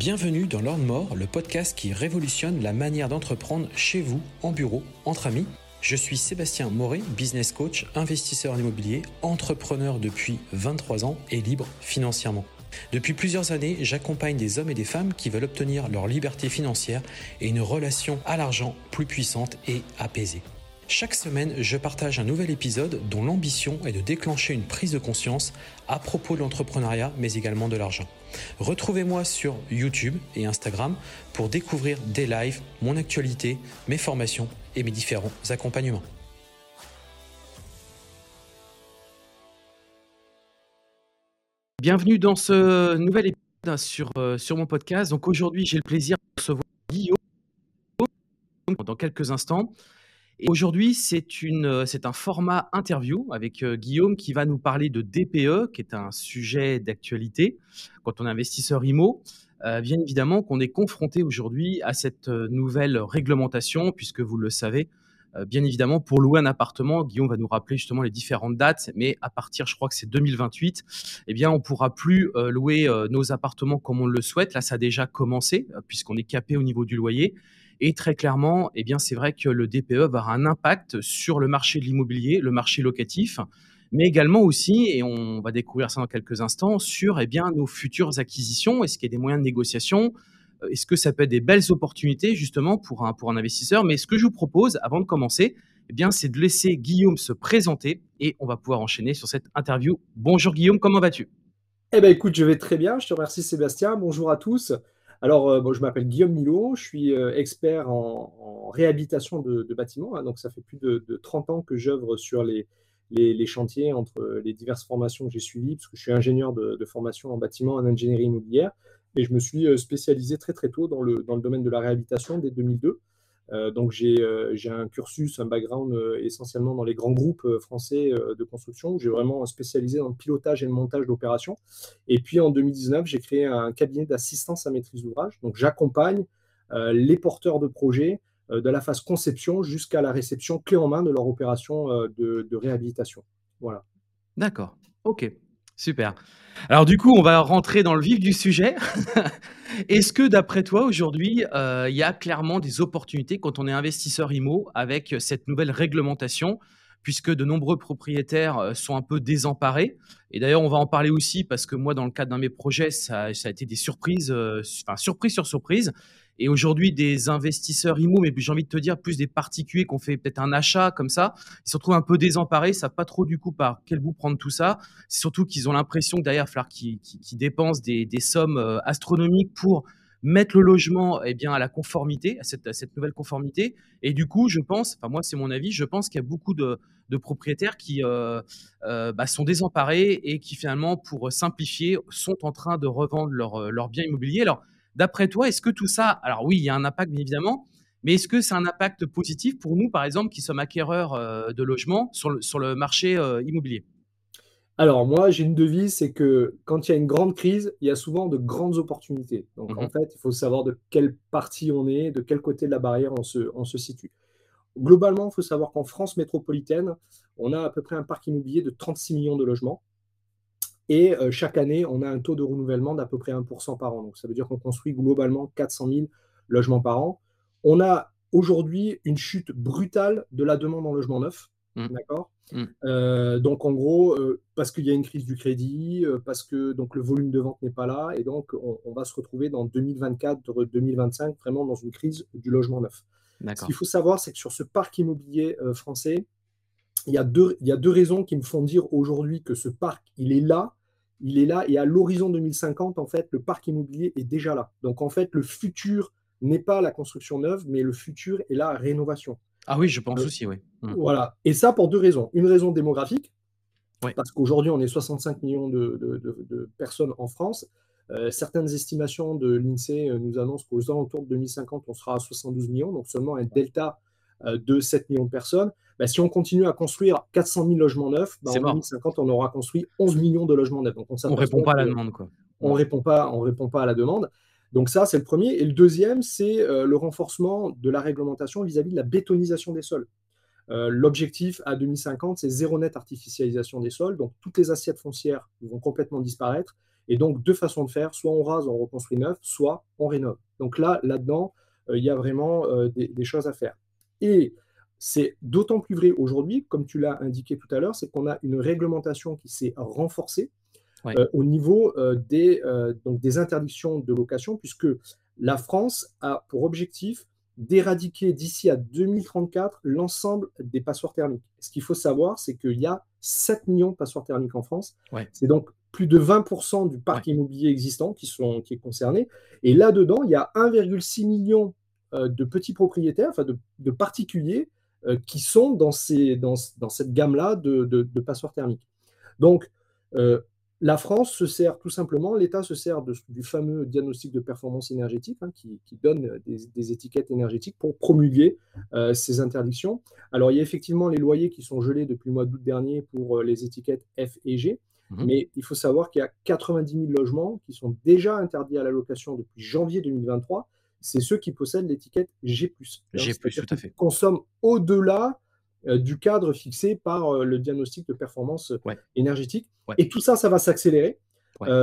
Bienvenue dans Lord More, le podcast qui révolutionne la manière d'entreprendre chez vous, en bureau, entre amis. Je suis Sébastien Moret, business coach, investisseur en immobilier, entrepreneur depuis 23 ans et libre financièrement. Depuis plusieurs années, j'accompagne des hommes et des femmes qui veulent obtenir leur liberté financière et une relation à l'argent plus puissante et apaisée. Chaque semaine, je partage un nouvel épisode dont l'ambition est de déclencher une prise de conscience à propos de l'entrepreneuriat, mais également de l'argent. Retrouvez-moi sur YouTube et Instagram pour découvrir des lives, mon actualité, mes formations et mes différents accompagnements. Bienvenue dans ce nouvel épisode sur, euh, sur mon podcast. Donc aujourd'hui, j'ai le plaisir de recevoir Guillaume dans quelques instants aujourd'hui, euh, c'est un format interview avec euh, Guillaume qui va nous parler de DPE, qui est un sujet d'actualité quand on est investisseur IMO. Euh, bien évidemment qu'on est confronté aujourd'hui à cette nouvelle réglementation, puisque vous le savez, bien évidemment, pour louer un appartement, Guillaume va nous rappeler justement les différentes dates, mais à partir, je crois que c'est 2028, eh bien, on pourra plus louer nos appartements comme on le souhaite. Là, ça a déjà commencé, puisqu'on est capé au niveau du loyer. Et très clairement, eh bien, c'est vrai que le DPE va avoir un impact sur le marché de l'immobilier, le marché locatif, mais également aussi, et on va découvrir ça dans quelques instants, sur eh bien, nos futures acquisitions. Est-ce qu'il y a des moyens de négociation? Euh, Est-ce que ça peut être des belles opportunités justement pour un, pour un investisseur? Mais ce que je vous propose, avant de commencer, eh bien, c'est de laisser Guillaume se présenter et on va pouvoir enchaîner sur cette interview. Bonjour Guillaume, comment vas-tu? Eh bien écoute, je vais très bien. Je te remercie Sébastien. Bonjour à tous. Alors, euh, je m'appelle Guillaume Milo, je suis euh, expert en, réhabilitation de, bâtiments. Hein. donc, ça fait plus de, 30 ans que j'œuvre sur les, chantiers entre les diverses formations que j'ai suivies, parce que je suis ingénieur de, formation en bâtiment, en ingénierie immobilière. Et je me suis euh, spécialisé très très tôt dans le, dans le domaine de la réhabilitation dès 2002. Euh, donc euh, j'ai un cursus, un background euh, essentiellement dans les grands groupes français de construction. J'ai vraiment spécialisé dans le pilotage et le montage d'opérations. Et puis en 2019, j'ai créé un cabinet d'assistance à maîtrise d'ouvrage. Donc j'accompagne les porteurs de projets de la phase conception jusqu'à la réception clé en main de leur opération de, de réhabilitation. Voilà. D'accord. OK. Super. Alors du coup, on va rentrer dans le vif du sujet. Est-ce que d'après toi, aujourd'hui, euh, il y a clairement des opportunités quand on est investisseur IMO avec cette nouvelle réglementation puisque de nombreux propriétaires euh, sont un peu désemparés? Et d'ailleurs, on va en parler aussi parce que moi, dans le cadre d'un de mes projets, ça, a été des surprises, euh, enfin surprise sur surprise. Et aujourd'hui, des investisseurs IMO, mais j'ai envie de te dire plus des particuliers qui ont fait peut-être un achat comme ça, ils se retrouvent un peu désemparés, ça pas trop du coup par quel bout prendre tout ça. C'est surtout qu'ils ont l'impression que derrière, il qu'ils dépensent des, sommes euh, astronomiques pour mettre le logement eh bien, à la conformité, à cette, nouvelle conformité. Et du coup, je pense, enfin moi c'est mon avis, je pense qu'il y a beaucoup de, propriétaires qui euh, euh, bah, sont désemparés et qui finalement, pour simplifier, sont en train de revendre leur, leur bien immobilier. Alors, D'après toi, est-ce que tout ça, alors oui, il y a un impact bien évidemment, mais est-ce que c'est un impact positif pour nous, par exemple, qui sommes acquéreurs euh, de logements sur le, sur le marché euh, immobilier? Alors moi, j'ai une devise, c'est que quand il y a une grande crise, il y a souvent de grandes opportunités. Donc en mmh fait, il faut savoir de quelle partie on est, de quel côté de la barrière on se, on se situe. Globalement, il faut savoir qu'en France métropolitaine, on a à peu près un parc immobilier de 36 millions de logements. Et euh, chaque année, on a un taux de renouvellement d'à peu près 1% par an. Donc ça veut dire qu'on construit globalement 400 000 logements par an. On a aujourd'hui une chute brutale de la demande en logement neuf. Mmh. D'accord? Mmh. Euh, Donc en gros, euh, parce qu'il y a une crise du crédit, parce que donc, le volume de vente n'est pas là, et donc on, va se retrouver dans 2024-2025 vraiment dans une crise du logement neuf. Ce qu'il faut savoir, c'est que sur ce parc immobilier français, il y, a deux, il y a deux raisons qui me font dire aujourd'hui que ce parc, il est là, il est là et à l'horizon 2050, en fait, le parc immobilier est déjà là. Donc, en fait, le futur n'est pas la construction neuve, mais le futur est la rénovation. Ah oui, je pense euh, aussi, oui. Mmh. Voilà. Et ça pour deux raisons. Une raison démographique, parce qu'aujourd'hui, on est 65 millions de, personnes en France. Euh, certaines estimations de l'INSEE nous annoncent qu'aux alentours de 2050, on sera à 72 millions, donc seulement un delta de 7 millions de personnes. Bah, si on continue à construire 400 000 logements neufs, bah, en 2050, on aura construit 11 millions de logements neufs. Donc on ne répond pas à la demande. Quoi. On ne répond, pas, répond pas à la demande. Donc ça, c'est le premier. Et le deuxième, c'est euh, le renforcement de la réglementation vis-à-vis de la bétonisation des sols. Euh, l'objectif à 2050, c'est zéro net artificialisation des sols. Donc toutes les assiettes foncières vont complètement disparaître. Et donc, deux façons de faire, soit on rase, on reconstruit neuf, soit on rénove. Donc là, là-dedans, euh, il y a vraiment euh, des, choses à faire. Et c'est d'autant plus vrai aujourd'hui, comme tu l'as indiqué tout à l'heure, c'est qu'on a une réglementation qui s'est renforcée euh, au niveau des, donc des interdictions de location, puisque la France a pour objectif d'éradiquer d'ici à 2034 l'ensemble des passoires thermiques. Ce qu'il faut savoir, c'est qu'il y a 7 millions de passoires thermiques en France. C'est donc plus de 20% du parc immobilier existant qui, sont, qui est concerné. Et là-dedans, il y a 1,6 million euh, de petits propriétaires, enfin de, particuliers, euh, qui sont dans, ces, dans, dans cette gamme-là de, de, passoires thermiques. Donc, euh, la France se sert tout simplement, l'État se sert du fameux diagnostic de performance énergétique hein, qui, donne des, étiquettes énergétiques pour promulguer ces interdictions. Alors, il y a effectivement les loyers qui sont gelés depuis le mois d'août dernier pour les étiquettes F et G. Mmh Mais il faut savoir qu'il y a 90 000 logements qui sont déjà interdits à la location depuis janvier 2023 c'est ceux qui possèdent l'étiquette G+. G+, tout à fait. Consomment au-delà euh, du cadre fixé par euh, le diagnostic de performance euh, énergétique. Et tout ça, ça va s'accélérer.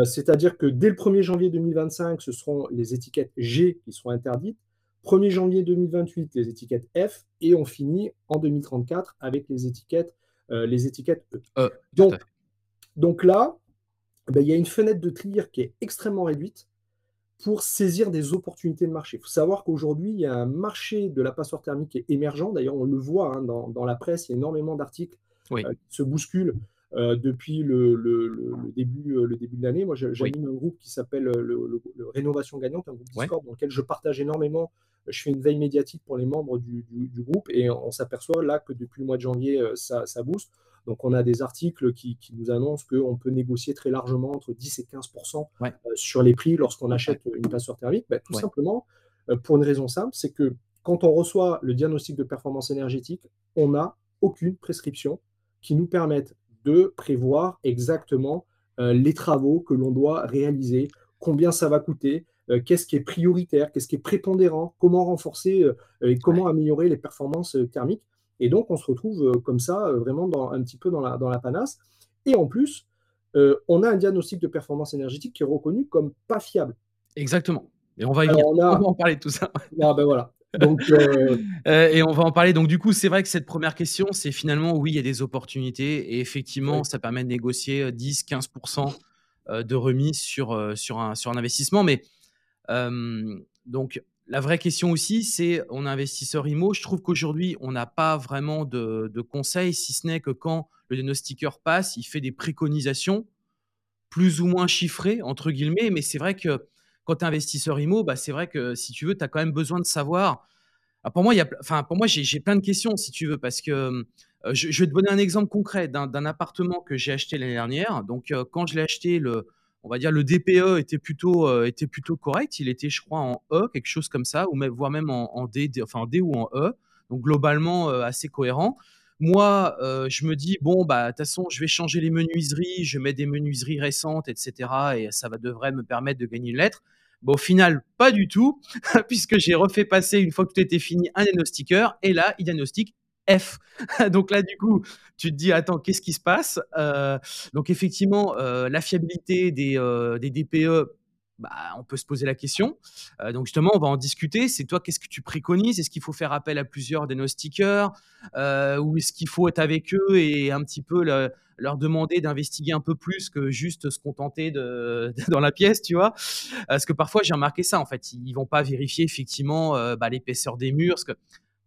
C'est-à-dire que dès le 1er janvier 2025, ce seront les étiquettes G qui seront interdites. 1er janvier 2028, les étiquettes F. Et on finit en 2034 avec les étiquettes, les étiquettes E. donc, donc là, ben, il y a une fenêtre de tir qui est extrêmement réduite pour saisir des opportunités de marché. Il faut savoir qu'aujourd'hui, il y a un marché de la passoire thermique qui est émergent. D'ailleurs, on le voit hein, dans, la presse, il y a énormément d'articles euh, qui se bousculent euh, depuis le, début, euh, le début de l'année. Moi, j'anime un groupe qui s'appelle le, Rénovation Gagnante, un groupe Discord dans lequel je partage énormément. Je fais une veille médiatique pour les membres du, groupe et on, s'aperçoit là que depuis le mois de janvier, ça, ça booste. Donc, on a des articles qui, nous annoncent qu'on peut négocier très largement entre 10 et 15% euh, sur les prix lorsqu'on achète une passoire thermique. Ben, tout simplement, euh, pour une raison simple, c'est que quand on reçoit le diagnostic de performance énergétique, on n'a aucune prescription qui nous permette de prévoir exactement euh, les travaux que l'on doit réaliser, combien ça va coûter, qu'est-ce qui est prioritaire, qu'est-ce qui est prépondérant, comment renforcer et comment améliorer les performances thermiques. Et donc, on se retrouve euh, comme ça, euh, vraiment dans, un petit peu dans la, dans la panasse. Et en plus, euh, on a un diagnostic de performance énergétique qui est reconnu comme pas fiable. Exactement. Et on va, y on, va en parler de tout ça. Ah ben voilà. Donc, et on va en parler. Donc, du coup, c'est vrai que cette première question, c'est finalement, oui, il y a des opportunités. Et effectivement, ça permet de négocier 10-15% de remise sur, sur, un, sur un investissement. Mais donc, la vraie question aussi, c'est on est investisseur IMO. Je trouve qu'aujourd'hui, on n'a pas vraiment de, conseils, si ce n'est que quand le diagnostiqueur passe, il fait des préconisations plus ou moins chiffrées, entre guillemets. Mais c'est vrai que quand tu es investisseur IMO, bah, c'est vrai que si tu veux, tu as quand même besoin de savoir. Ah, pour moi, pour moi j'ai plein de questions, si tu veux, parce que euh, je, vais te donner un exemple concret d'un appartement que j'ai acheté l'année dernière. Donc, euh, quand je l'ai acheté le, on va dire le DPE était plutôt, euh, était plutôt correct. Il était, je crois, en E, quelque chose comme ça, ou voire même en, D, enfin en D ou en E. Donc globalement euh, assez cohérent. Moi, euh, je me dis bon bah de toute façon, je vais changer les menuiseries, je mets des menuiseries récentes, etc. Et ça va devrait me permettre de gagner une lettre. Bon, au final, pas du tout, puisque j'ai refait passer une fois que tout était fini un diagnostiqueur, et là, il diagnostique F. donc là, du coup, tu te dis, attends, qu'est-ce qui se passe? Euh, Donc effectivement, euh, la fiabilité des, euh, des DPE, bah, on peut se poser la question. donc justement, on va en discuter. C'est toi, qu'est-ce que tu préconises? Est-ce qu'il faut faire appel à plusieurs diagnostiqueurs Ou est-ce qu'il faut être avec eux et un petit peu leur demander d'investiguer un peu plus que juste se contenter de, dans la pièce, tu vois? Parce que parfois, j'ai remarqué ça, en fait. Ils vont pas vérifier effectivement bah, l'épaisseur des murs. Parce que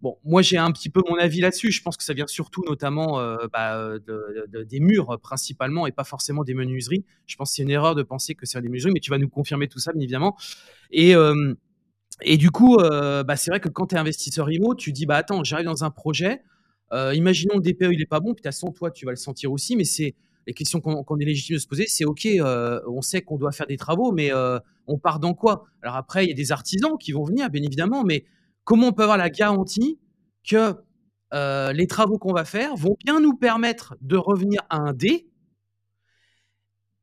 Bon, moi j'ai un petit peu mon avis là-dessus. Je pense que ça vient surtout notamment euh, bah, des murs principalement et pas forcément des menuiseries. Je pense que c'est une erreur de penser que c'est des menuiseries, mais tu vas nous confirmer tout ça bien évidemment. Et, euh, et du coup, euh, bah, c'est vrai que quand tu es investisseur IMO, tu dis bah attends, j'arrive dans un projet. imaginons le DPE il est pas bon, puis façon toi tu vas le sentir aussi, mais c'est les questions qu'on est légitime de se poser, c'est ok, on sait qu'on doit faire des travaux, mais on part dans quoi? Alors après, il y a des artisans qui vont venir, bien évidemment, mais comment on peut avoir la garantie que euh, les travaux qu'on va faire vont bien nous permettre de revenir à un D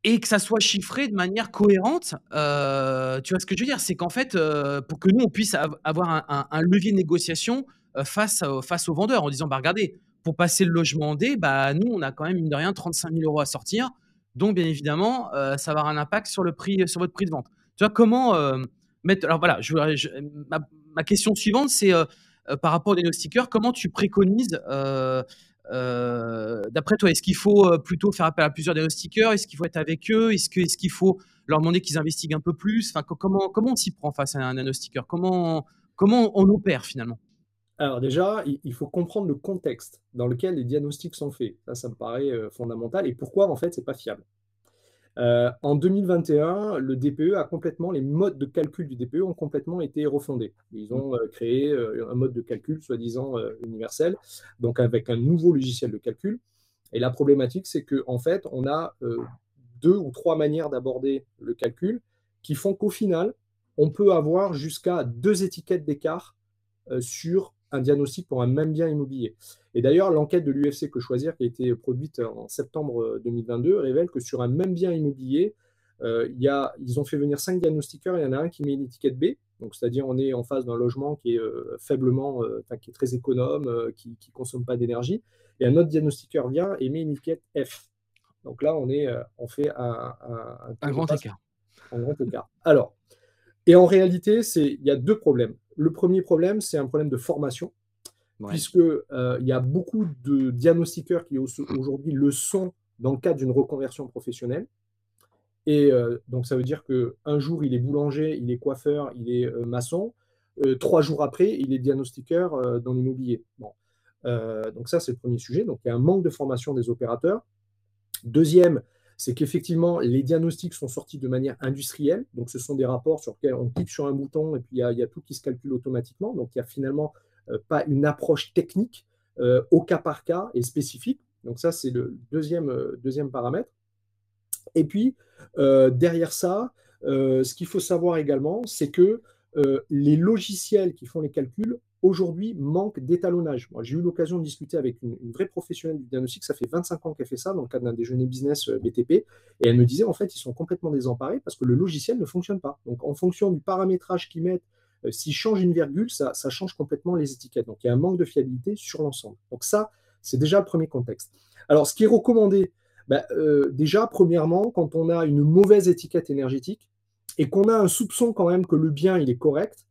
et que ça soit chiffré de manière cohérente. Euh, tu vois ce que je veux dire? C'est qu'en fait, euh, pour que nous, on puisse avoir un, levier de négociation face, face aux vendeurs en disant, bah, regardez, pour passer le logement en D, bah, nous, on a quand même, mine de rien, 35 000 euros à sortir. donc bien évidemment, ça va avoir un impact sur le prix sur votre prix de vente. Tu vois, comment, mettre alors voilà, je ma question suivante, c'est, heu heu, par rapport aux diagnostiqueurs, comment tu préconises, heu, d'après toi, est-ce qu'il faut, plutôt faire appel à plusieurs diagnostiqueurs? Est-ce qu'il faut être avec eux? Est-ce que est-ce qu'il faut leur demander qu'ils investiguent un peu plus? Enfin, co comment comment on s'y prend face à un diagnostiqueur? Comment comment on opère finalement? Alors déjà, il faut comprendre le contexte dans lequel les diagnostics sont faits. Ça, ça me paraît, fondamental et pourquoi en fait c'est pas fiable? Heu, en 2021, le DPE a complètement les modes de calcul du DPE ont complètement été refondés. Ils Mmh. ont, heu, créé, heu, un mode de calcul soi-disant, universel, donc avec un nouveau logiciel de calcul et la problématique, c'est qu'en fait, on a, heu, 2 ou 3 manières d'aborder le calcul qui font qu'au final, on peut avoir jusqu'à 2 étiquettes d'écart sur un diagnostic pour un même bien immobilier. Et d'ailleurs, l'enquête de l'UFC Que Choisir, qui a été produite en septembre 2022, révèle que sur un même bien immobilier, il y a ils ont fait venir 5 diagnostiqueurs, il y en a un qui met une étiquette B, donc c'est-à-dire on est en face d'un logement qui est, heu, faiblement, enfin qui est très économe, qui ne consomme pas d'énergie et un autre diagnostiqueur vient et met une étiquette F. Donc là, on est, on fait un un un Un grand écart. en grand écart. Alors et en réalité, il y a 2 problèmes. Le premier problème, c'est un problème de formation, Ouais. puisque, il y a beaucoup de diagnostiqueurs qui au aujourd'hui le sont dans le cadre d'une reconversion professionnelle et heu, donc ça veut dire qu'un jour, il est boulanger, il est coiffeur, il est, heu, maçon, 3 jours après, il est diagnostiqueur, dans l'immobilier. Bon, donc ça, c'est le premier sujet, donc il y a un manque de formation des opérateurs. Deuxième, c'est qu'effectivement, les diagnostics sont sortis de manière industrielle. Donc, ce sont des rapports sur lesquels on clique sur un bouton et puis il y a, tout qui se calcule automatiquement. Donc, il n'y a finalement euh, pas une approche technique euh, au cas par cas et spécifique. Donc, ça, c'est le deuxième, euh, paramètre. Et puis, derrière ça, ce qu'il faut savoir également, c'est que les logiciels qui font les calculs, aujourd'hui, manquent d'étalonnage. J'ai eu l'occasion de discuter avec une, vraie professionnelle du diagnostic, ça fait 25 ans qu'elle fait ça dans le cadre d'un déjeuner business euh, BTP, et elle me disait, en fait, ils sont complètement désemparés parce que le logiciel ne fonctionne pas. Donc, en fonction du paramétrage qu'ils mettent, euh, s'ils changent une virgule, ça, change complètement les étiquettes. Donc, il y a un manque de fiabilité sur l'ensemble. Donc, ça, c'est déjà le premier contexte. Alors, ce qui est recommandé, bah, euh, déjà, premièrement, quand on a une mauvaise étiquette énergétique et qu'on a un soupçon quand même que le bien il est correct,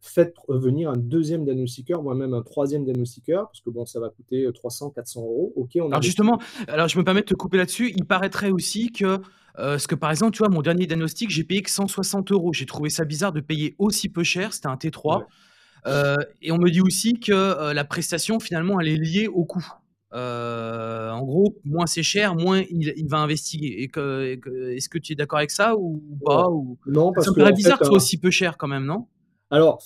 faites venir un deuxième diagnostiqueur, voire même un troisième diagnostiqueur, parce que bon, ça va coûter 300, 400 euros. Ok, on Alors justement, alors je me permets de te couper là-dessus. Il paraîtrait aussi que, heu, parce que par exemple, tu vois, mon dernier diagnostic, j'ai payé que 160 euros. J'ai trouvé ça bizarre de payer aussi peu cher, c'était un T3, Ouais. heu et on me dit aussi que, la prestation finalement elle est liée au coût. En gros, moins c'est cher, moins il il va investiguer et que et que est-ce que tu es d'accord avec ça ou pas? Non, Ou non, ça parce me que paraît bizarre fait, que ce soit aussi peu cher quand même, non? Alors,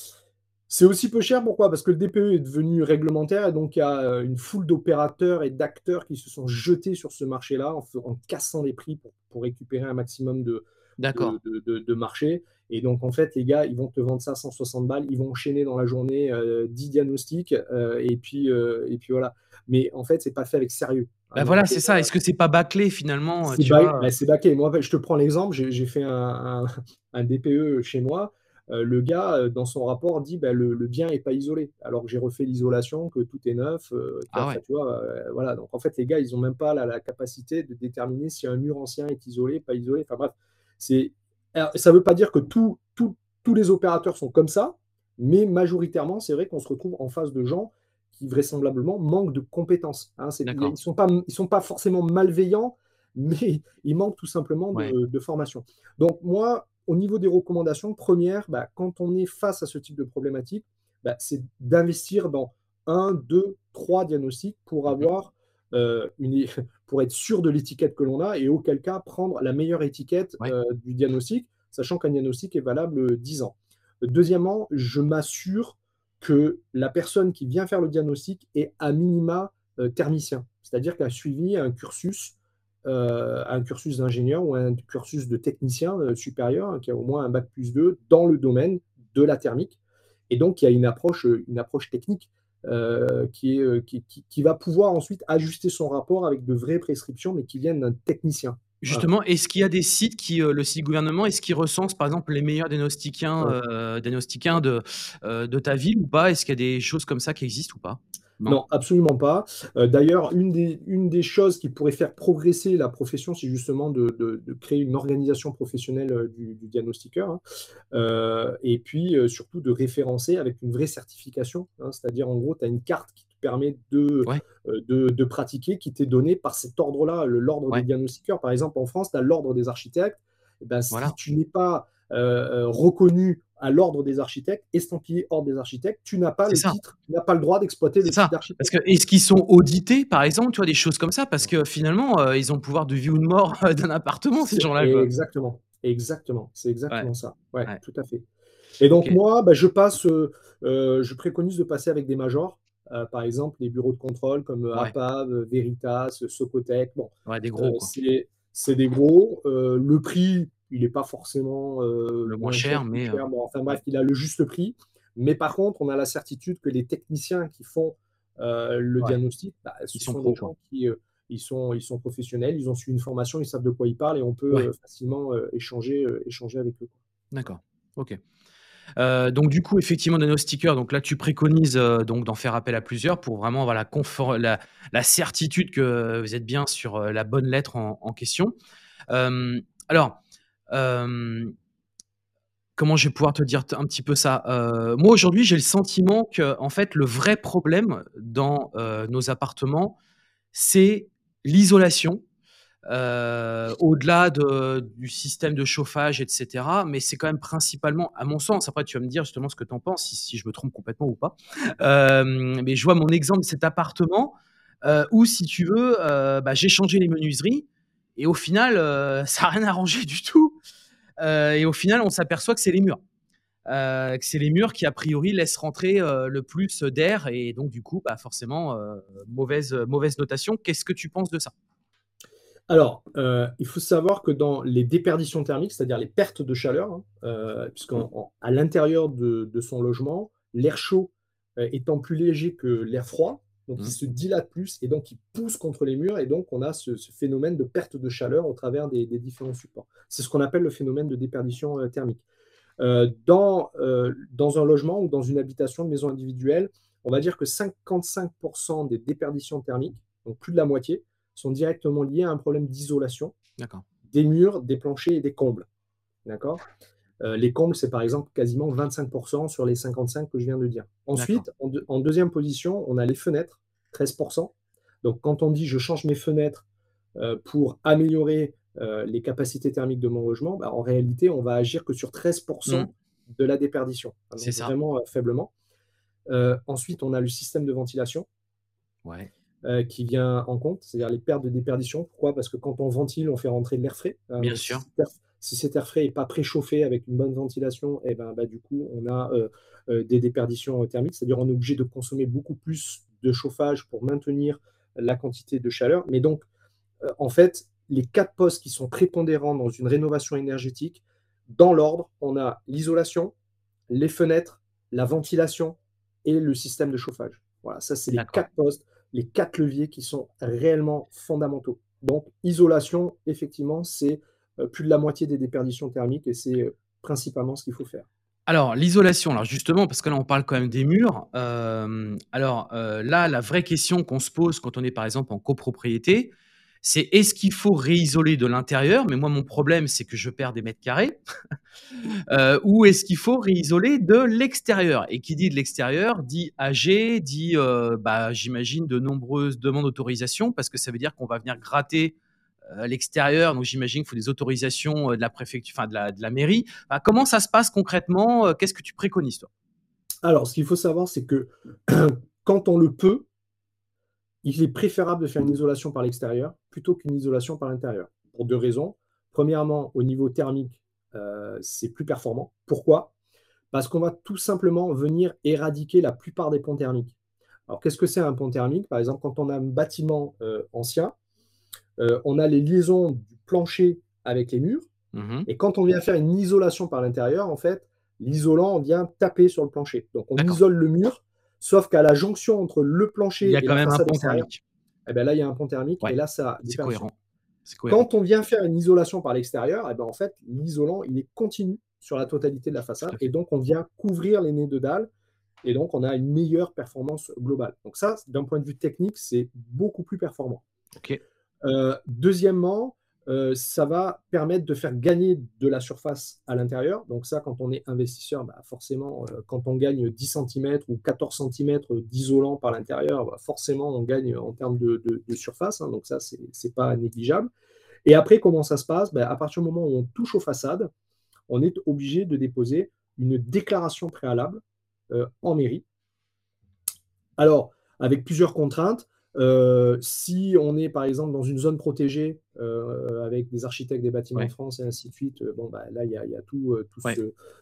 c'est aussi peu cher, pourquoi? Parce que le DPE est devenu réglementaire et donc il y a, heu, une foule d'opérateurs et d'acteurs qui se sont jetés sur ce marché-là en cassant les prix pour pour récupérer un maximum de D'accord. de de de de marché et donc en fait, les gars, ils vont te vendre ça 160 balles, ils vont enchaîner dans la journée, heu, 10 diagnostics, heu et puis, heu et puis voilà. Mais en fait, c'est pas fait avec sérieux, Bah, voilà, c'est ça. Est-ce que c'est pas bâclé finalement, c'est ba bah, c'est baqué. Moi, je te prends l'exemple, j'ai j'ai fait un un un DPE chez moi. Heu, le gars, heu, dans son rapport dit: «Bah, le le bien est pas isolé», alors que j'ai refait l'isolation, que tout est neuf, vois? Ah ouais. tu vois? Voilà, donc en fait, les gars, ils ont même pas la la capacité de déterminer si un mur ancien est isolé, pas isolé, enfin bref. C'est ça veut pas dire que tous tous tous les opérateurs sont comme ça, mais majoritairement, c'est vrai qu'on se retrouve en face de gens qui vraisemblablement manquent de compétences, hein. Ils sont pas ils sont pas forcément malveillants, mais ils manquent tout simplement Ouais. de de formation. Donc moi, au niveau des recommandations, première, bah, quand on est face à ce type de problématique, bah, c'est d'investir dans un, 2, 3 diagnostics pour Mmh avoir, heu, une pour être sûr de l'étiquette que l'on a et auquel cas prendre la meilleure étiquette, Ouais. heu, du diagnostic, sachant qu'un diagnostic est valable, 10 ans. Deuxièmement, je m'assure que la personne qui vient faire le diagnostic est à minima, thermicien. C'est-à-dire qu'elle a suivi un cursus, heu, un cursus d'ingénieur ou un cursus de technicien, heu, supérieur, hein, qui a au moins un bac plus 2 dans le domaine de la thermique et donc il y a une approche, heu, une approche technique, qui est, qui qui qui va pouvoir ensuite ajuster son rapport avec de vraies prescriptions, mais qui viennent d'un technicien. Voilà, Justement, est-ce qu'il y a des sites qui, le site gouvernement, est-ce qu'il recense par exemple les meilleurs ouais. diagnostiquiens de, de ta ville ou pas? Est-ce qu'il y a des choses comme ça qui existent ou pas? Non? Non, absolument pas. Heu, d'ailleurs, une des une des choses qui pourrait faire progresser la profession, c'est justement de de de créer une organisation professionnelle, heu, du du diagnostiqueur, hein. Heu et puis, surtout de référencer avec une vraie certification, hein. C'est-à-dire, en gros, tu as une carte qui te permet de, Ouais, heu, de de pratiquer, qui t'est donnée par cet ordre-là, l'ordre des ouais, diagnostiqueurs. Par exemple, en France, tu as l'ordre des architectes. Et ben, si voilà. tu n'es pas, reconnu à l'ordre des architectes, estampillé ordre des architectes, tu n'as pas le ça, titre, tu n'as pas le droit d'exploiter le c'est titre ça. Parce d'architecte. que est-ce qu'ils sont audités, par exemple, tu vois, des choses comme ça? Parce que finalement, heu, ils ont le pouvoir de vie ou de mort, d'un appartement, ces gens-là, exactement, exactement, c'est Ouais, exactement ça. Ouais, ouais. tout à fait. Et donc moi, bah, je passe, je préconise de passer avec des majors, par exemple, les bureaux de contrôle comme, Ouais, APAV, Veritas, Socotec. Bon, ouais, des heu, gros, quoi. c'est des gros, le prix, il est pas forcément, heu, Le moins moins cher, mais cher. Enfin bref, il a le juste prix. Mais par contre, on a la certitude que les techniciens qui font, heu, le ouais, diagnostic, bah, ils ce sont sont des gens qui, ils sont ils sont professionnels, ils ont suivi une formation, ils savent de quoi ils parlent et on peut, Ouais, facilement, échanger, échanger avec eux. d'accord. OK. Donc du coup, effectivement, diagnostiqueur, donc là, tu préconises, donc d'en faire appel à plusieurs pour vraiment avoir la la la certitude que vous êtes bien sur, la bonne lettre en en question. Alors, comment je vais pouvoir te dire un petit peu ça? Heu, moi, aujourd'hui, j'ai le sentiment que, en fait, le vrai problème dans, heu, nos appartements, c'est l'isolation au-delà de du système de chauffage et cetera, mais c'est quand même principalement, à mon sens, après tu vas me dire justement ce que tu en penses, si je me trompe complètement ou pas. Mais je vois mon exemple de cet appartement, où si tu veux, bah, j'ai changé les menuiseries et au final, ça a rien arrangé du tout, et au final, on s'aperçoit que c'est les murs. Que c'est les murs qui a priori laissent rentrer, heu, le plus d'air et donc du coup, bah, forcément, heu, mauvaise, mauvaise notation. Qu'est-ce que tu penses de ça? Alors, il faut savoir que dans les déperditions thermiques, c'est-à-dire les pertes de chaleur, hein, heu, Mmh. puisqu'en en à l'intérieur de son logement, l'air chaud, étant plus léger que l'air froid, donc il Mmh. se dilate plus et donc il pousse contre les murs et donc on a ce ce phénomène de perte de chaleur au travers des des différents supports. C'est ce qu'on appelle le phénomène de déperdition, heu, thermique. Heu, dans, heu, dans un logement ou dans une habitation de maison individuelle, on va dire que 55% des déperditions thermiques, donc plus de la moitié, sont directement liées à un problème d'isolation des murs, des planchers et des combles. D'accord? Heu, les combles, c'est par exemple quasiment 25% sur les 55 que je viens de dire. Ensuite, en deux en 2 position, on a les fenêtres, 13% Donc quand on dit: «Je change mes fenêtres, heu, pour améliorer, heu, les capacités thermiques de mon logement», bah, en réalité, on va agir que sur 13% Mmh. de la déperdition, hein, C'est vraiment, faiblement. Ensuite, on a le système de ventilation, Ouais, qui vient en compte, c'est-à-dire les pertes de déperdition. Pourquoi? Parce que quand on ventile, on fait rentrer de l'air frais, hein, bien sûr. Si cet air frais est pas préchauffé avec une bonne ventilation et ben, bah, du coup, on a, heu heu, des déperditions, heu, thermiques. C'est-à-dire on est obligé de consommer beaucoup plus de chauffage pour maintenir la quantité de chaleur. Mais donc, en fait, les 4 postes qui sont prépondérants dans une rénovation énergétique, dans l'ordre, on a l'isolation, les fenêtres, la ventilation et le système de chauffage. Voilà, ça, c'est les. 4 postes, les 4 leviers qui sont réellement fondamentaux. Donc, isolation, effectivement, c'est euh, plus de la moitié des déperditions thermiques et c'est euh, principalement ce qu'il faut faire. Alors l'isolation, alors justement, parce que là on parle quand même des murs, hem, alors, là, la vraie question qu'on se pose quand on est par exemple en copropriété, c'est est-ce qu'il faut réisoler de l'intérieur? Mais moi mon problème, c'est que je perds des mètres carrés, ou est-ce qu'il faut réisoler de l'extérieur? Et qui dit de l'extérieur dit AG, dit, bah, j'imagine de nombreuses demandes d'autorisation parce que ça veut dire qu'on va venir gratter l'extérieur, donc j'imagine qu'il faut des autorisations euh, de la préfecture, enfin de la, mairie. Comment ça se passe concrètement euh, Qu'est-ce que tu préconises, toi? Alors, ce qu'il faut savoir, c'est que quand on le peut, il est préférable de faire une isolation par l'extérieur plutôt qu'une isolation par l'intérieur. Pour deux raisons. Premièrement, au niveau thermique, euh, c'est plus performant. Pourquoi? Parce qu'on va tout simplement venir éradiquer la plupart des ponts thermiques. Alors, qu'est-ce que c'est un pont thermique? Par exemple, quand on a un bâtiment ancien, euh, on a les liaisons du plancher avec les murs, Mhm. et quand on vient faire une isolation par l'intérieur, en fait, l'isolant vient taper sur le plancher. Donc, on isole le mur, sauf qu'à la jonction entre le Il y plancher a et quand la même un façade pont extérieure, thermique. eh ben là, il y a un pont thermique, et là, ça c'est cohérent. Quand on vient faire une isolation par l'extérieur, eh ben, en fait, l'isolant, il est continu sur la totalité de la façade, et donc on vient couvrir les nez de dalle et donc on a une meilleure performance globale. Donc ça, d'un point de vue technique, c'est beaucoup plus performant. OK. Euh, deuxièmement, euh, ça va permettre de faire gagner de la surface à l'intérieur. Donc ça, quand on est investisseur, bah, forcément, euh, quand on gagne 10 cm ou 14 cm d'isolant par l'intérieur, bah, forcément, on gagne en termes de, surface. Hein. donc ça, c'est n'est pas négligeable. Et après, comment ça se passe? Bah, À partir du moment où on touche aux façades, on est obligé de déposer une déclaration préalable en mairie. Alors, avec plusieurs contraintes. Euh, si on est par exemple dans une zone protégée euh, avec des architectes des bâtiments de France et ainsi de suite, euh, bon, bah, là il y, a tout,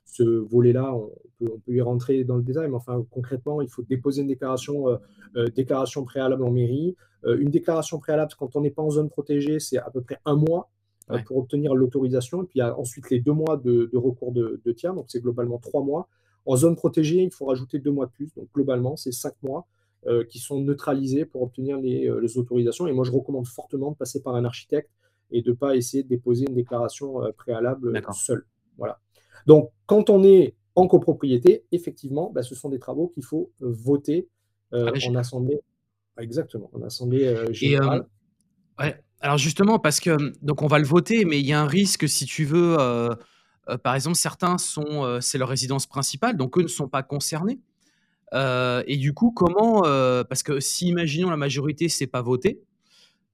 ce, volet-là, on peut, y rentrer dans le détail, mais enfin concrètement, il faut déposer une déclaration, déclaration préalable en mairie. une déclaration préalable, quand on n'est pas en zone protégée, c'est à peu près un mois pour obtenir l'autorisation, et puis il y a ensuite les deux mois de, recours de, de tiers, donc c'est globalement trois mois. En zone protégée, il faut rajouter deux mois de plus, donc globalement c'est cinq mois. Euh, qui sont neutralisés pour obtenir euh, les, autorisations. Et moi, je recommande fortement de passer par un architecte et de ne pas essayer de déposer une déclaration euh, préalable seul. Voilà. Donc, quand on est en copropriété, effectivement, bah, ce sont des travaux qu'il faut voter en assemblée. Exactement, en assemblée générale. Alors justement, parce que donc on va le voter, mais il y a un risque si tu veux. par exemple, certains sont, c'est leur résidence principale, donc eux ne sont pas concernés. Euh, et du coup, comment, euh, parce que si imaginons la majorité c'est pas voté,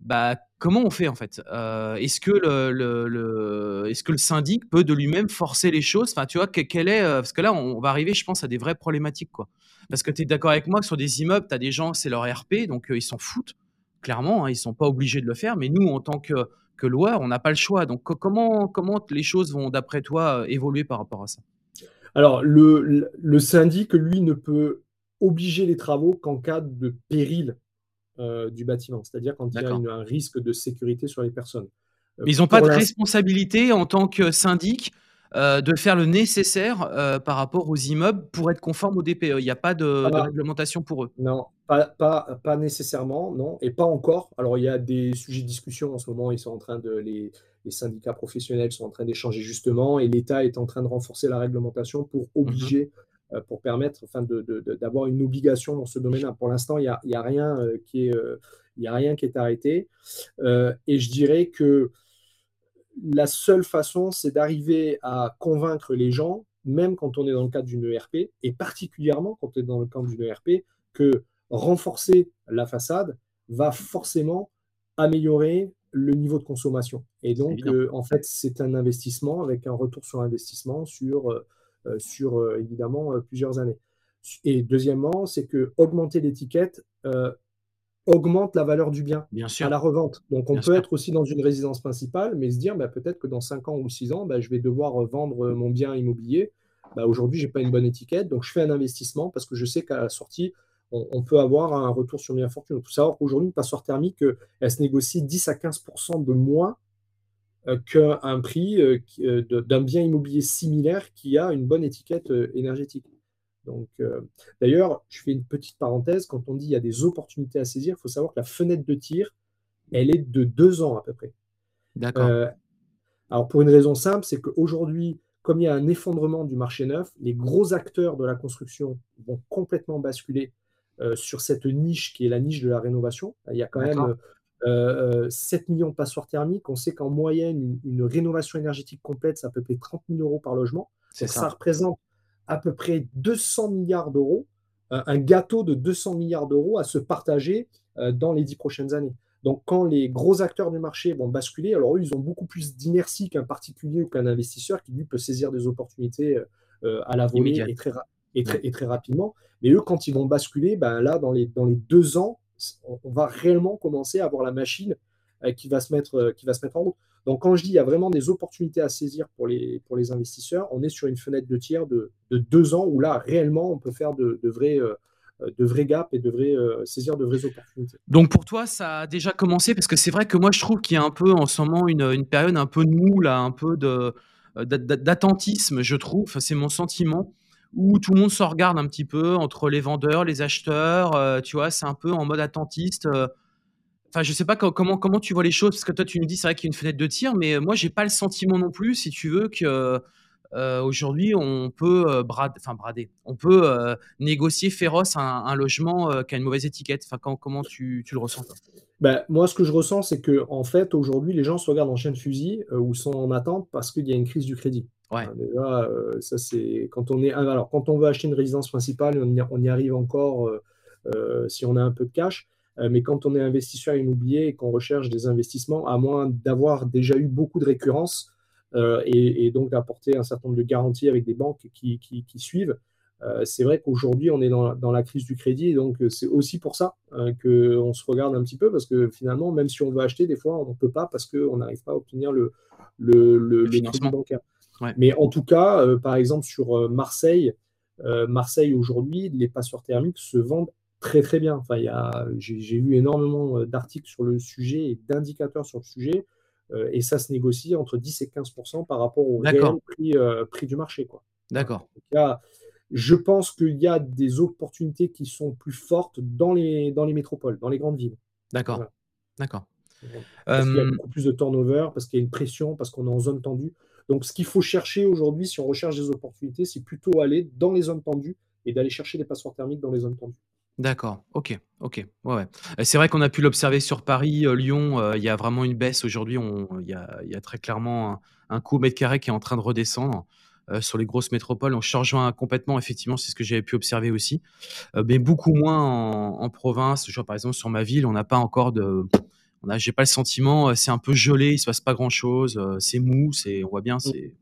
bah comment on fait en fait? Euh, Est-ce que le, syndic peut de lui-même forcer les choses? Enfin, tu vois, quel est Parce que là, on va arriver, je pense, à des vraies problématiques, quoi. Parce que tu es d'accord avec moi que sur des immeubles, tu as des gens, c'est leur RP, donc ils s'en foutent, clairement, hein, ils sont pas obligés de le faire. Mais nous, en tant que, que loueur, on n'a pas le choix. Donc comment, comment les choses vont, d'après toi, évoluer par rapport à ça? Alors, le, syndic, lui, ne peut obliger les travaux qu'en cas de péril euh, du bâtiment, c'est-à-dire quand il y a un risque de sécurité sur les personnes. Euh, ils n'ont pas de responsabilité en tant que syndic euh, de faire le nécessaire par rapport aux immeubles pour être conforme au DPE. Il n'y a pas de, réglementation pour eux. Non, pas, pas, pas, nécessairement, non, et pas encore. Alors il y a des sujets de discussion en ce moment. Ils sont en train de les, les syndicats professionnels sont en train d'échanger justement, et l'État est en train de renforcer la réglementation pour mmh obliger pour permettre enfin, d'avoir une obligation dans ce domaine-là. Pour l'instant, il n'y a, y a, rien euh, qui est, euh, a rien qui est arrêté. et je dirais que la seule façon, c'est d'arriver à convaincre les gens, même quand on est dans le cadre d'une ERP, et particulièrement quand on est dans le cadre d'une ERP, que renforcer la façade va forcément améliorer le niveau de consommation. Et donc, en fait, c'est un investissement avec un retour sur investissement sur euh, sur euh, évidemment euh, plusieurs années. Et deuxièmement, c'est que augmenter l'étiquette augmente la valeur du bien à la revente. Donc, on peut être aussi dans une résidence principale, mais se dire bah, peut-être que dans 5 ans ou 6 ans, bah, je vais devoir vendre mon bien immobilier. Bah, Aujourd'hui, je n'ai pas une bonne étiquette, donc je fais un investissement parce que je sais qu'à la sortie, on, peut avoir un retour sur mes fortune. Il faut savoir qu'aujourd'hui, une passoire thermique, elle se négocie 10 à 15% de moins euh, qu'un prix euh, euh, d'un bien immobilier similaire qui a une bonne étiquette énergétique. Donc, d'ailleurs, je fais une petite parenthèse. Quand on dit qu'il y a des opportunités à saisir, il faut savoir que la fenêtre de tir, elle est de deux ans à peu près. D'accord. alors, pour une raison simple, c'est qu'aujourd'hui, comme il y a un effondrement du marché neuf, les gros acteurs de la construction vont complètement basculer sur cette niche qui est la niche de la rénovation. Il y a quand même 7 euh, euh, millions de passoires thermiques. On sait qu'en moyenne, une, rénovation énergétique complète, c'est à peu près 30 000 euros par logement. Ça. ça. représente à peu près 200 milliards d'euros, euh, un gâteau de 200 milliards d'euros à se partager dans les 10 prochaines années. Donc, quand les gros acteurs du marché vont basculer, alors eux, ils ont beaucoup plus d'inertie qu'un particulier ou qu'un investisseur qui, lui, peut saisir des opportunités à la volée et très, et, très, et très, rapidement. Mais eux, quand ils vont basculer, ben là, dans les, dans les deux ans, on va réellement commencer à avoir la machine euh, qui va se mettre, euh, qui va se mettre en route. Donc, quand je dis il y a vraiment des opportunités à saisir pour les, pour les investisseurs, on est sur une fenêtre de tir de, deux ans où là, réellement, on peut faire de, vrais, euh, de vrais gaps et de vrais, saisir de vraies opportunités. Donc, pour toi, ça a déjà commencé? Parce que c'est vrai que moi, je trouve qu'il y a un peu en ce moment une, période un peu de un peu d'attentisme, je trouve. C'est mon sentiment où tout le monde se regarde un petit peu entre les vendeurs, les acheteurs, euh, tu vois, c'est un peu en mode attentiste. Euh. Enfin, je sais pas comment, tu vois les choses, parce que toi, tu nous dis, c'est vrai qu'il y a une fenêtre de tir, mais moi, j'ai pas le sentiment non plus, si tu veux, que heu, aujourd'hui on peut, brader, on peut, négocier féroce un logement, qui a une mauvaise étiquette? Enfin, com comment tu tu le ressens Bah, moi, ce que je ressens, c'est qu'en fait, aujourd'hui, les gens se regardent en chien de fusil, heu, ou sont en attente parce qu'il y a une crise du crédit. Ouais. Hein, déjà, heu, ça c'est quand on est un alors quand on veut acheter une résidence principale, on y on y arrive encore, heu, si on a un peu de cash, mais quand on est investisseur immobilier et qu'on recherche des investissements, à moins d'avoir déjà eu beaucoup de récurrence, et et donc d'apporter un certain nombre de garanties avec des banques qui qui qui suivent, Heu, c'est vrai qu'aujourd'hui, on est dans la dans la crise du crédit, donc heu, c'est aussi pour ça, heu, qu'on se regarde un petit peu parce que finalement, même si on veut acheter, des fois, on ne peut pas parce qu'on n'arrive pas à obtenir le le le Le le crédit financement? bancaire. Ouais. Mais en tout cas, heu, par exemple sur, Marseille, Marseille aujourd'hui, les passoires thermiques se vendent très, très bien. Enfin, j'ai lu énormément, d'articles sur le sujet et d'indicateurs sur le sujet, et ça se négocie entre 10 et 15 par rapport au réel prix, prix du marché, d'accord, je pense qu'il y a des opportunités qui sont plus fortes dans les dans les métropoles, dans les grandes villes. d'accord, Voilà, d'accord. Parce qu'il y a Hem, beaucoup plus de turnover, parce qu'il y a une pression, parce qu'on est en zone tendue. Donc ce qu'il faut chercher aujourd'hui, si on recherche des opportunités, c'est plutôt aller dans les zones tendues et d'aller chercher des passoires thermiques dans les zones tendues. d'accord, OK, OK, ouais, c'est vrai qu'on a pu l'observer sur Paris, heu, Lyon, heu, il y a vraiment une baisse aujourd'hui, il y a il y a très clairement un un coût mètre carré qui est en train de redescendre, heu, sur les grosses métropoles. Donc je rejoins complètement, effectivement, c'est ce que j'avais pu observer aussi, heu, mais beaucoup moins en en province. Vois, par exemple, sur ma ville, on n'a pas encore de j'ai pas le sentiment, heu, c'est un peu gelé, il se passe pas grand chose, c'est mou, c'est on voit bien, c'est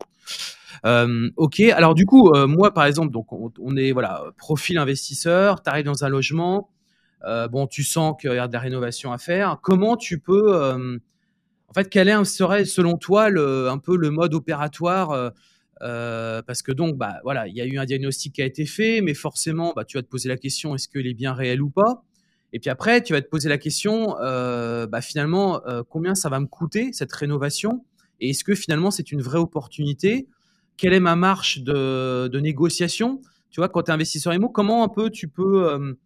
OK, alors du coup, moi, par exemple, donc on est voilà, profil investisseur, tu arrives dans un logement, bon, tu sens qu'il y a de la rénovation à faire. Comment tu peux, en fait, quel serait selon toi le un peu le mode opératoire, heu, parce que donc, bah, voilà, il y a eu un diagnostic qui a été fait, mais forcément, bah, tu vas te poser la question: «Est-ce qu'il est bien réel ou pas?» et puis après, tu vas te poser la question, heu, bah, finalement, heu, combien ça va me coûter cette rénovation? Et est-ce que finalement c'est une vraie opportunité? Quelle est ma marge de de négociation? Tu vois, quand tu es investisseur IMO, comment un peu tu peux,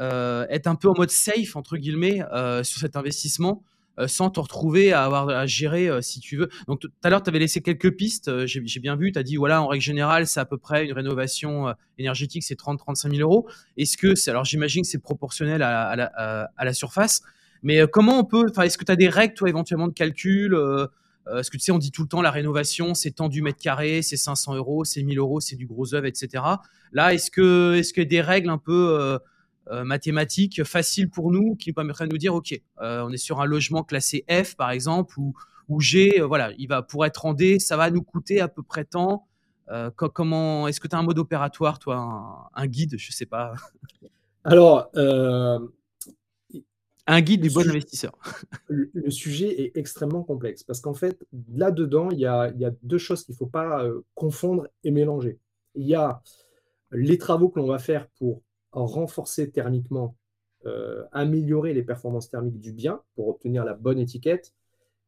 être un peu en mode «safe» entre guillemets, sur cet investissement, sans te retrouver à avoir à gérer, heu, si tu veux donc tout à l'heure, tu avais laissé quelques pistes, heu, j'ai bien vu, tu as dit: «Voilà, en règle générale, c'est à peu près une rénovation, énergétique, c'est 30-35 000 €». Est-ce que c'est alors j'imagine que c'est proportionnel à la surface, mais comment on peut enfin, est-ce que tu as des règles, toi, éventuellement de calcul, parce que tu sais, on dit tout le temps la rénovation, c'est tant du mètre carré, c'est 500 €, c'est 1 000 €, c'est du gros œuvre et cetera. Là, est-ce que est-ce a des règles un peu, mathématiques faciles pour nous qui permettraient de nous dire: «OK, heu, on est sur un logement classé F par exemple ou ou G, heu, voilà, il va pour être en D, ça va nous coûter à peu près tant». Comment est-ce que tu as un mode opératoire toi, un un guide, je sais pas, Alors, un guide du bon investisseur? le le sujet est extrêmement complexe parce qu'en fait, là-dedans, il y y a 2 choses qu'il ne faut pas, confondre et mélanger. Il y a les travaux que l'on va faire pour renforcer thermiquement, heu, améliorer les performances thermiques du bien, pour obtenir la bonne étiquette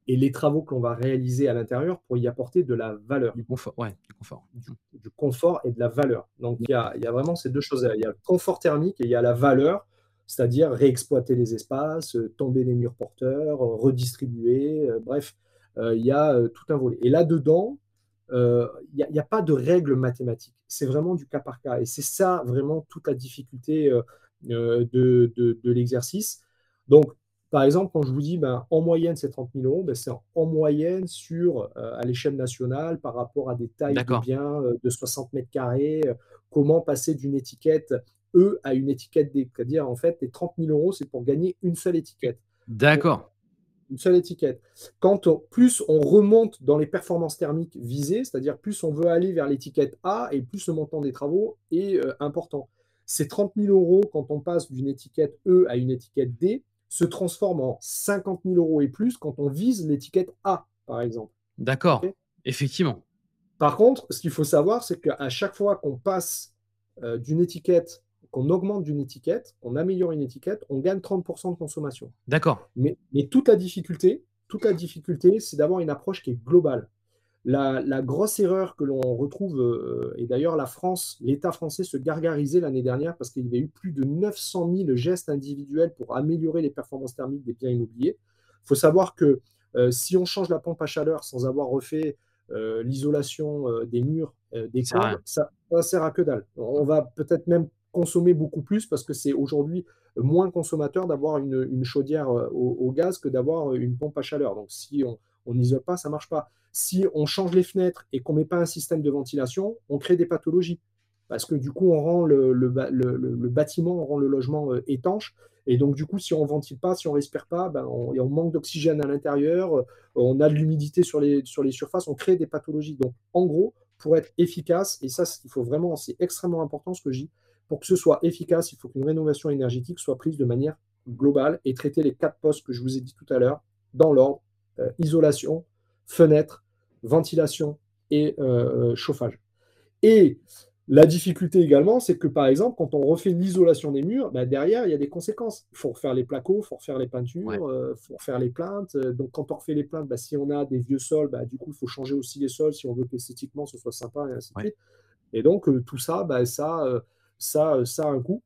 et les travaux que l'on va réaliser à l'intérieur pour y apporter de la valeur, Du confort, ouais, du confort. du du confort et de la valeur. Donc il y a il y a vraiment ces 2 choses-là. Il y a le confort thermique et il y a la valeur, c'est-à-dire réexploiter les espaces, heu, tomber les murs porteurs, heu, redistribuer, bref, il y a, tout un volet et là-dedans, il y a il y a pas de règles mathématiques. C'est vraiment du cas par cas et c'est ça vraiment toute la difficulté, heu heu, de de de l'exercice. Donc par exemple, quand je vous dis, ben, en moyenne, c'est 30 000 €, ben, c'est en en moyenne sur, heu, à l'échelle nationale par rapport à des tailles de biens, de 60 m², heu, comment passer d'une étiquette E à une étiquette D. C'est-à-dire, en fait, les 30 000 €, c'est pour gagner une seule étiquette. D'accord, une seule étiquette. Quand on plus on remonte dans les performances thermiques visées, c'est-à-dire plus on veut aller vers l'étiquette A et plus le montant des travaux est, heu, important. Ces 30 000 € quand on passe d'une étiquette E à une étiquette D, se transforment en 50 000 € et plus quand on vise l'étiquette A, par exemple. D'accord, effectivement. Par contre, ce qu'il faut savoir, c'est qu'à chaque fois qu'on passe, heu, d'une étiquette qu'on augmente d'une étiquette, qu'on améliore une étiquette, on gagne 30% de consommation. D'accord, Mais mais toute la difficulté toute la difficulté, c'est d'avoir une approche qui est globale. La la grosse erreur que l'on retrouve, heu et d'ailleurs la France l'État français se gargarisait l'année dernière parce qu'il y avait eu plus de 900 000 gestes individuels pour améliorer les performances thermiques des biens immobiliers. Il faut savoir que, heu, si on change la pompe à chaleur sans avoir refait, l'isolation des murs, des combles, ça ne sert à que dalle. On va peut-être même consommer beaucoup plus parce que c'est aujourd'hui moins consommateur d'avoir une, chaudière au, gaz que d'avoir une pompe à chaleur. Donc si on n'isole pas, ça ne marche pas. Si on change les fenêtres et qu'on ne met pas un système de ventilation, on crée des pathologies. Parce que du coup, on rend le, bâtiment, on rend le logement étanche. Et donc, du coup, si on ne ventile pas, si on ne respire pas, ben, on, on, manque d'oxygène à l'intérieur, on a de l'humidité sur les, sur les surfaces, on crée des pathologies. Donc, en gros, pour être efficace, et ça, il faut vraiment, c'est extrêmement important ce que je dis, pour que ce soit efficace, il faut qu'une rénovation énergétique soit prise de manière globale et traiter les quatre postes que je vous ai dit tout à l'heure dans l'ordre euh, isolation, fenêtre, ventilation et euh, chauffage. Et la difficulté également, c'est que par exemple, quand on refait l'isolation des murs, bah, derrière, il y a des conséquences. Il faut refaire les placos, il faut refaire les peintures, il euh, faut refaire les plaintes. Donc, quand on refait les plaintes, bah, si on a des vieux sols, bah, du coup, il faut changer aussi les sols si on veut qu'esthétiquement ce soit sympa et ainsi de suite. Et donc, tout ça, ça, ça, ça a un coût.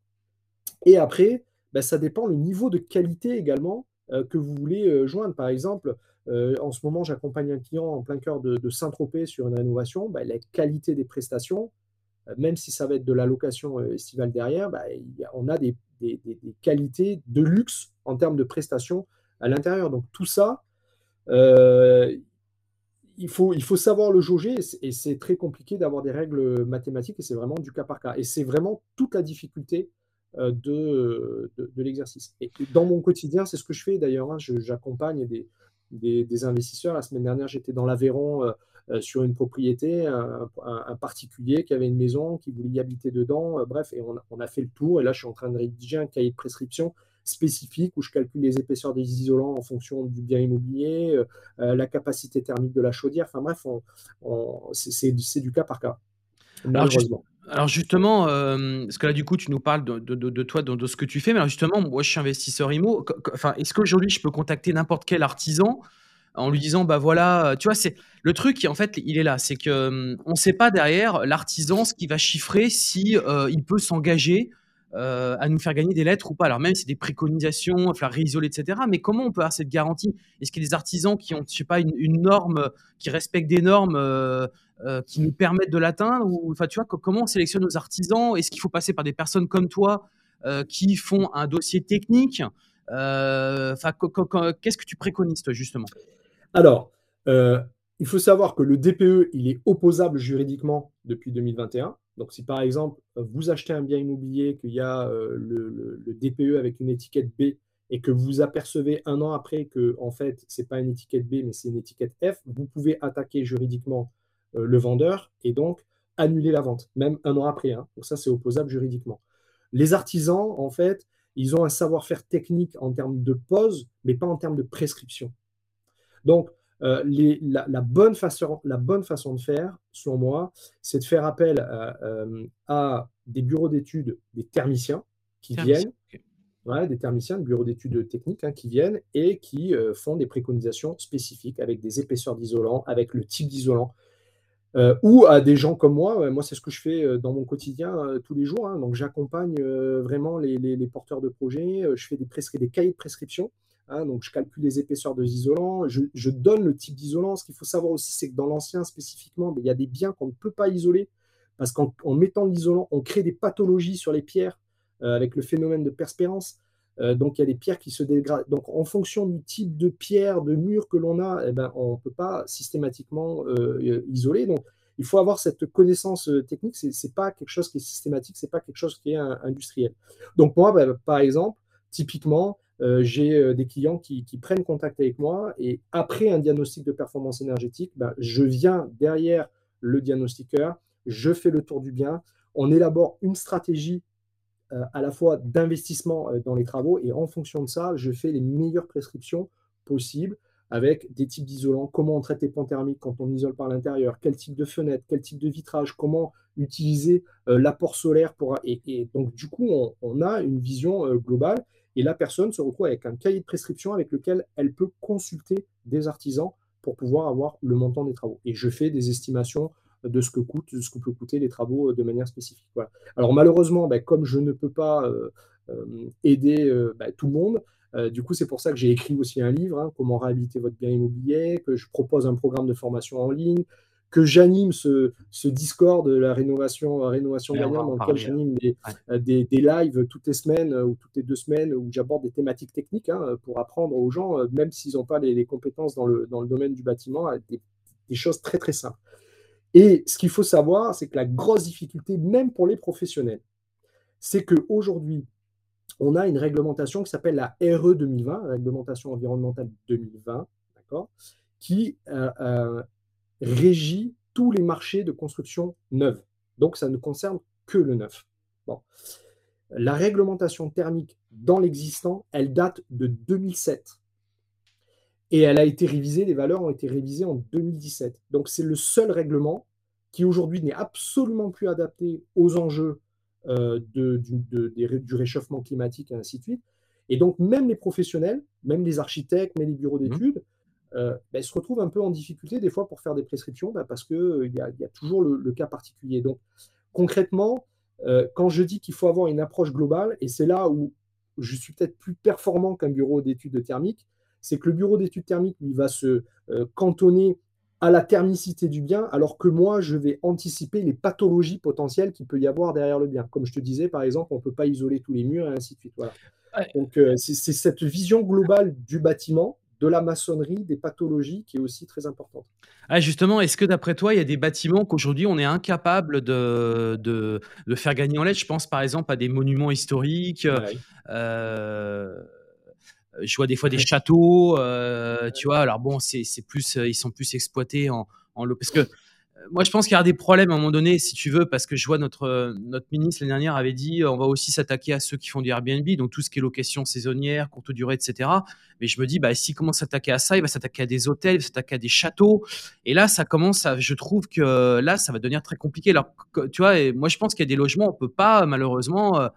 Et après, ça dépend le niveau de qualité également que vous voulez joindre. Par exemple, en ce moment, j'accompagne un client en plein cœur de, Saint-Tropez sur une rénovation. la qualité des prestations, même si ça va être de la location estivale derrière, bah, on a des, qualités de luxe en termes de prestations à l'intérieur. Donc tout ça, faut, il faut savoir le jauger et c'est très compliqué d'avoir des règles mathématiques et c'est vraiment du cas par cas. Et c'est vraiment toute la difficulté de, de, l'exercice. Et dans mon quotidien, c'est ce que je fais d'ailleurs. Hein, j'accompagne des, investisseurs. La semaine dernière, j'étais dans l'Aveyron euh, sur une propriété, un, particulier qui avait une maison, qui voulait y habiter dedans. Euh, bref, et on, a fait le tour. Et là, je suis en train de rédiger un cahier de prescription spécifique où je calcule les épaisseurs des isolants en fonction du bien immobilier, euh, la capacité thermique de la chaudière. Enfin bref, c'est du cas par cas. Malheureusement. Alors justement, parce que là, du coup, tu nous parles de, toi, de, ce que tu fais, mais alors justement, moi, je suis investisseur IMO. Enfin, est-ce qu'aujourd'hui, je peux contacter n'importe quel artisan en lui disant bah voilà, tu vois, c'est le truc en fait, il est là, c'est que on ne sait pas derrière l'artisan ce qui va chiffrer si il peut s'engager à nous faire gagner des lettres ou pas. Alors même c'est des préconisations, faire réisoler, etc. Mais comment on peut avoir cette garantie? Est-ce qu'il y a des artisans qui ont, je sais pas, une, norme, qui respectent des normes qui nous permettent de l'atteindre enfin, tu vois, comment on sélectionne nos artisans? Est-ce qu'il faut passer par des personnes comme toi qui font un dossier technique? Enfin, qu'est-ce que tu préconises toi justement? Alors, euh, il faut savoir que le DPE, il est opposable juridiquement depuis 2021. Donc, si par exemple, vous achetez un bien immobilier, qu'il y a euh, le, DPE avec une étiquette B et que vous apercevez un an après que, en fait, ce n'est pas une étiquette B, mais c'est une étiquette F, vous pouvez attaquer juridiquement euh, le vendeur et donc annuler la vente, même un an après. Hein. Donc, ça, c'est opposable juridiquement. Les artisans, en fait, ils ont un savoir-faire technique en termes de pose, mais pas en termes de prescription. Donc, euh, la, bonne façon, la bonne façon de faire, selon moi, c'est de faire appel euh, à, des bureaux d'études, des thermiciens qui viennent, des thermiciens, des bureaux d'études techniques hein, qui viennent et qui euh, font des préconisations spécifiques avec des épaisseurs d'isolant, avec le type d'isolant. ou à des gens comme moi, moi c'est ce que je fais dans mon quotidien tous les jours, hein. donc j'accompagne vraiment les, porteurs de projets, je fais des, des cahiers de prescription Hein, donc, je calcule les épaisseurs de l'isolant, je, donne le type d'isolant. Ce qu'il faut savoir aussi, c'est que dans l'ancien spécifiquement, ben, il y a des biens qu'on ne peut pas isoler parce qu'en mettant l'isolant, on crée des pathologies sur les pierres euh, avec le phénomène de perspérance. Euh, donc, il y a des pierres qui se dégradent. Donc, en fonction du type de pierre, de mur que l'on a, eh ben, on ne peut pas systématiquement euh, isoler. Donc, il faut avoir cette connaissance technique. Ce n'est pas quelque chose qui est systématique, ce n'est pas quelque chose qui est industriel. Donc, moi, ben, par exemple, typiquement, euh, j'ai euh, des clients qui, prennent contact avec moi et après un diagnostic de performance énergétique, ben, je viens derrière le diagnostiqueur, je fais le tour du bien, on élabore une stratégie euh, à la fois d'investissement dans les travaux et en fonction de ça, je fais les meilleures prescriptions possibles avec des types d'isolants, comment on traite les ponts thermiques quand on isole par l'intérieur, quel type de fenêtre, quel type de vitrage, comment utiliser l'apport solaire pour... Et, donc, du coup, on a une vision globale et la personne se retrouve avec un cahier de prescription avec lequel elle peut consulter des artisans pour pouvoir avoir le montant des travaux. Et je fais des estimations de ce que coûte, de ce que peut coûter les travaux euh, de manière spécifique. Alors malheureusement, ben, comme je ne peux pas euh, euh, aider ben, tout le monde, du coup c'est pour ça que j'ai écrit aussi un livre, hein, comment réhabiliter votre bien immobilier, que je propose un programme de formation en ligne, que j'anime ce, ce, Discord de la rénovation, rénovation gagnante, dans lequel j'anime des, des, lives toutes les semaines ou toutes les deux semaines où j'aborde des thématiques techniques hein, pour apprendre aux gens, même s'ils n'ont pas les, compétences dans le, dans le domaine du bâtiment, des, des choses très très simples. Et ce qu'il faut savoir, c'est que la grosse difficulté, même pour les professionnels, c'est qu'aujourd'hui, on a une réglementation qui s'appelle la RE 2020, réglementation environnementale 2020, qui euh, euh, régit tous les marchés de construction neuve. Donc, ça ne concerne que le neuf. Bon. La réglementation thermique dans l'existant, elle date de 2007. Et elle a été révisée, les valeurs ont été révisées en 2017. Donc, c'est le seul règlement qui aujourd'hui n'est absolument plus adapté aux enjeux euh, de, du, réchauffement climatique et ainsi de suite. Et donc, même les professionnels, même les architectes, même les bureaux mmh. Euh, ben, se retrouvent un peu en difficulté des fois pour faire des prescriptions ben, parce qu'il euh, y, a, toujours le, cas particulier. Donc, concrètement, quand je dis qu'il faut avoir une approche globale, et c'est là où je suis peut-être plus performant qu'un bureau d'études thermiques, c'est que le bureau d'études thermiques, lui, va se cantonner à la thermicité du bien, alors que moi, je vais anticiper les pathologies potentielles qu'il peut y avoir derrière le bien. Comme je te disais, par exemple, on ne peut pas isoler tous les murs et ainsi de suite. Donc, euh, c'est cette vision globale du bâtiment, de la maçonnerie, des pathologies qui est aussi très importante. Ah, justement, est-ce que d'après toi, il y a des bâtiments qu'aujourd'hui on est incapable de, de, faire gagner en lettres? Je pense par exemple à des monuments historiques. Euh, je vois des fois des châteaux, euh, tu vois. Alors bon, c'est plus, euh, ils sont plus exploités en, en. Parce que euh, moi, je pense qu'il y a des problèmes à un moment donné, si tu veux, parce que je vois notre, notre ministre l'année dernière avait dit on va aussi s'attaquer à ceux qui font du Airbnb, donc tout ce qui est location saisonnière, courte durée, etc. Mais je me dis, bah, s'il commence à s'attaquer à ça, il va s'attaquer à des hôtels, il va s'attaquer à des châteaux. Et là, ça commence je trouve que là, ça va devenir très compliqué. Alors, tu vois, moi, je pense qu'il y a des logements, on peut pas, malheureusement,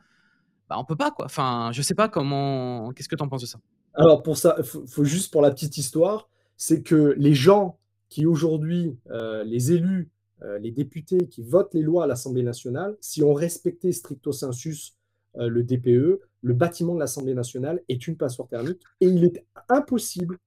bah, on peut pas quoi. Enfin, je sais pas comment. Qu'est-ce que tu en penses de ça? Alors pour ça, faut, faut, juste pour la petite histoire, c'est que les gens qui aujourd'hui, euh, les élus, euh, les députés qui votent les lois à l'Assemblée nationale, si on respectait stricto sensus euh, le DPE, le bâtiment de l'Assemblée nationale est une passoire thermique et il est impossible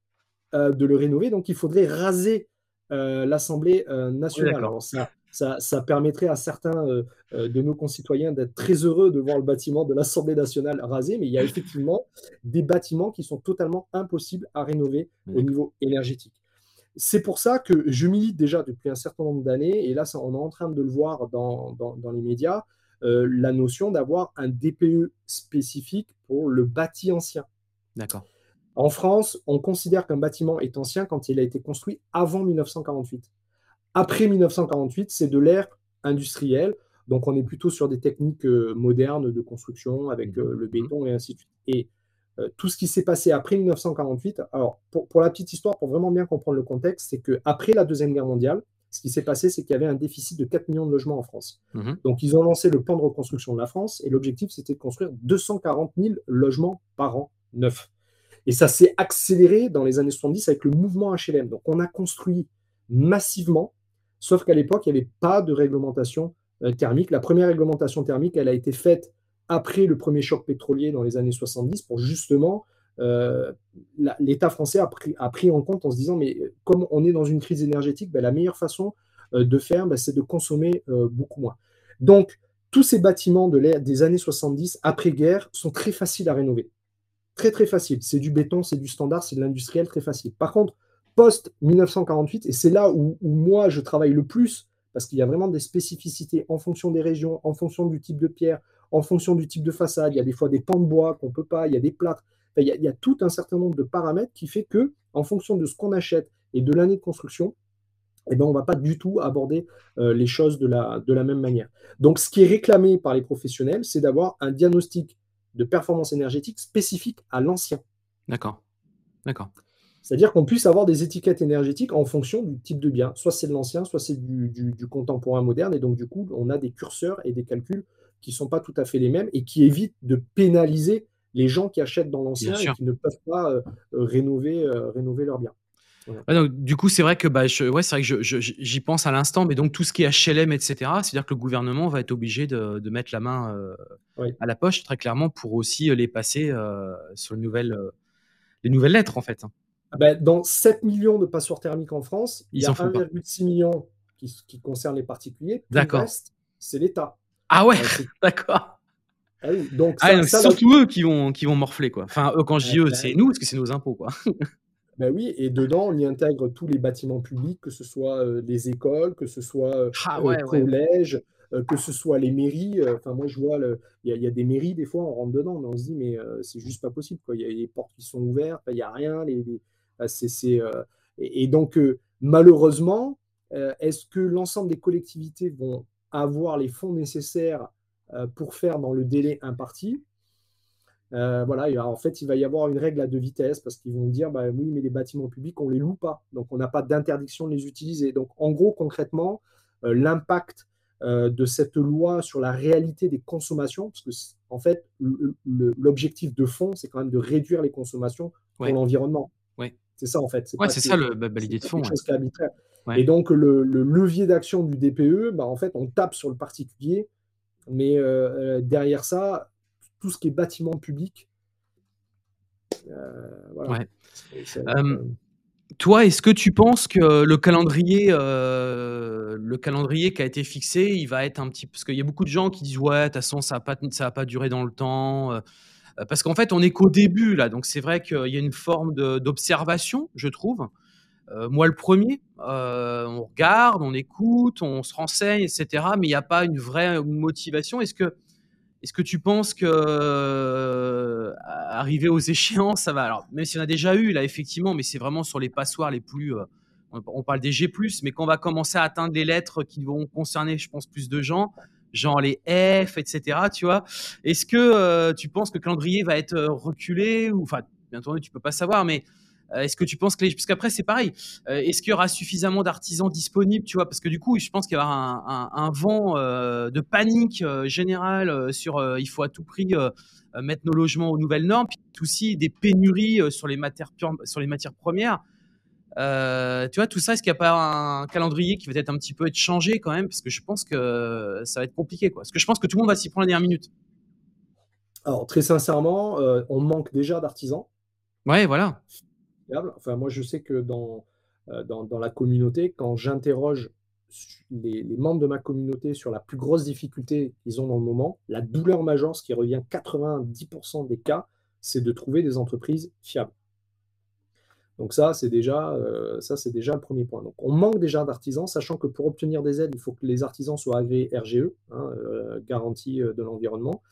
de le rénover. Donc il faudrait raser l'Assemblée nationale. Alors, ça, ça, permettrait à certains de nos concitoyens d'être très heureux de voir le bâtiment de l'Assemblée nationale rasé, mais il y a effectivement des bâtiments qui sont totalement impossibles à rénover au niveau énergétique. C'est pour ça que je milite déjà depuis un certain nombre d'années, et là on est en train de le voir dans, les médias, euh, la notion d'avoir un DPE spécifique pour le bâti ancien. D'accord. En France, on considère qu'un bâtiment est ancien quand il a été construit avant 1948. Après 1948, c'est de l'ère industrielle. Donc, on est plutôt sur des techniques euh, modernes de construction avec euh, le béton et ainsi de suite. Et tout ce qui s'est passé après 1948, alors pour, la petite histoire, pour vraiment bien comprendre le contexte, c'est qu'après la Deuxième Guerre mondiale, ce qui s'est passé, c'est qu'il y avait un déficit de 4 millions de logements en France. Mmh Donc, ils ont lancé le plan de reconstruction de la France et l'objectif, c'était de construire 240 000 logements par an neufs. Et ça s'est accéléré dans les années 70 avec le mouvement HLM. Donc, on a construit massivement Sauf qu'à l'époque, il n'y avait pas de réglementation euh, thermique. La première réglementation thermique, elle a été faite après le premier choc pétrolier dans les années 70 pour justement euh, l'État français a pris, en compte en se disant mais comme on est dans une crise énergétique, ben, la meilleure façon euh, de faire, ben, c'est de consommer beaucoup moins. Donc tous ces bâtiments de des années 70 après-guerre sont très faciles à rénover. Très très facile. C'est du béton, c'est du standard, c'est de l'industriel, très facile. Par contre, post-1948, et c'est là où, moi je travaille le plus, parce qu'il y a vraiment des spécificités en fonction des régions, en fonction du type de pierre, en fonction du type de façade. Il y a des fois des pans de bois qu'on ne peut pas, il y a des plâtres. il, y a, tout un certain nombre de paramètres qui fait que, en fonction de ce qu'on achète et de l'année de construction, eh ben, on ne va pas du tout aborder euh, les choses de la, de la même manière. Donc, ce qui est réclamé par les professionnels, c'est d'avoir un diagnostic de performance énergétique spécifique à l'ancien. D'accord. D'accord. C'est-à-dire qu'on puisse avoir des étiquettes énergétiques en fonction du type de bien. Soit c'est de l'ancien, soit c'est du, contemporain moderne. Et donc, du coup, on a des curseurs et des calculs qui ne sont pas tout à fait les mêmes et qui évitent de pénaliser les gens qui achètent dans l'ancien et qui ne peuvent pas euh, rénover, euh, rénover leurs biens. du coup, c'est vrai que bah, ouais, c'est vrai que j'y pense à l'instant, mais donc tout ce qui est HLM, etc., c'est-à-dire que le gouvernement va être obligé de, mettre la main euh, à la poche très clairement pour aussi les passer sur les nouvelles, les nouvelles lettres en fait. Hein. Ah ben, dans 7 millions de passoires thermiques en France, il y a 1,6 million qui, qui concerne les particuliers, le D'accord. reste, c'est l'État. Ah ouais, d'accord. ah oui, donc Ah, c'est surtout eux qui vont, qui vont morfler, quoi. Enfin, eux, quand je dis eux, c'est nous, parce que c'est nos impôts, quoi. Ben oui, et dedans, on y intègre tous les bâtiments publics, que ce soit euh, les écoles, que ce soit euh, Ah euh, ouais, ouais. collèges, euh, que ce soit les mairies. euh, Enfin, moi, je vois, il y, a- il y a des mairies, des fois, on rentre dedans, mais on se dit, mais euh, c'est juste pas possible, quoi. Il y a les portes qui sont ouvertes, il n'y a rien. Les, les- euh, et, et donc, euh, malheureusement, euh, est-ce que l'ensemble des collectivités vont avoir les fonds nécessaires euh, pour faire dans le délai imparti? Euh, voilà, et en fait, il va y avoir une règle à deux vitesses parce qu'ils vont dire, bah oui, mais les bâtiments publics, on les loue pas, donc on n'a pas d'interdiction de les utiliser. Donc, en gros, concrètement, euh, l'impact euh, de cette loi sur la réalité des consommations, parce que en fait, l'objectif de fond, c'est quand même de réduire les consommations pour Ouais. l'environnement. Ouais. C'est ça, en fait. Ouais, c'est ça le- bah, bah, l'idée de fond. chose qui est arbitraire. Ouais. Et donc, le, le levier d'action du DPE, bah, en fait, on tape sur le particulier, mais euh, euh, derrière ça, tout ce qui est bâtiment public, euh, voilà. Ouais. Euh, Toi, est-ce que tu penses que le calendrier, le calendrier qui a été fixé, il va être un petit... Parce qu'il y a beaucoup de gens qui disent, ouais, de toute façon, ça va pas, ça pas durer dans le temps. Parce qu'en fait, on est qu'au début, là. Donc, c'est vrai qu'il y a une forme d'observation, je trouve. Euh, moi, le premier, euh, on regarde, on écoute, on se renseigne, etc. Mais il n'y a pas une vraie motivation. Est-ce que, est-ce que tu penses que euh, arriver aux échéances, ça va? Alors, même si on a déjà eu là, effectivement, mais c'est vraiment sur les passoires les plus. euh, on, parle des G+, mais quand on va commencer à atteindre les lettres qui vont concerner, je pense, plus de gens, genre les F, etc. Tu vois Est-ce que euh, tu penses que le calendrier va être euh, reculé enfin, bien entendu, tu peux pas savoir, mais euh, est-ce que tu penses que les... Parce qu'après, c'est pareil. Euh, est-ce qu'il y aura suffisamment d'artisans disponibles, tu vois? Parce que du coup, je pense qu'il y aura un, un- un vent euh, de panique euh, générale euh, sur euh, il faut à tout prix euh, euh, mettre nos logements aux nouvelles normes, puis aussi des pénuries euh, sur, les matières sur les matières premières. Euh, tu vois, tout ça, est-ce qu'il n'y a pas un calendrier qui va être un petit peu être changé quand même? Parce que je pense que ça va être compliqué. Quoi. Parce que je pense que tout le monde va s'y prendre la dernière minute. Alors, très sincèrement, euh, on manque déjà d'artisans. Ouais, voilà. Enfin, moi, je sais que dans, euh, la communauté, quand j'interroge les, membres de ma communauté sur la plus grosse difficulté qu'ils ont dans le moment, la douleur majeure, ce qui revient 90% des cas, c'est de trouver des entreprises fiables. Donc ça, c'est déjà, euh, ça, c'est déjà le premier point. Donc on manque déjà d'artisans, sachant que pour obtenir des aides, il faut que les artisans soient agréés RGE, hein, euh, garantie de l'environnement.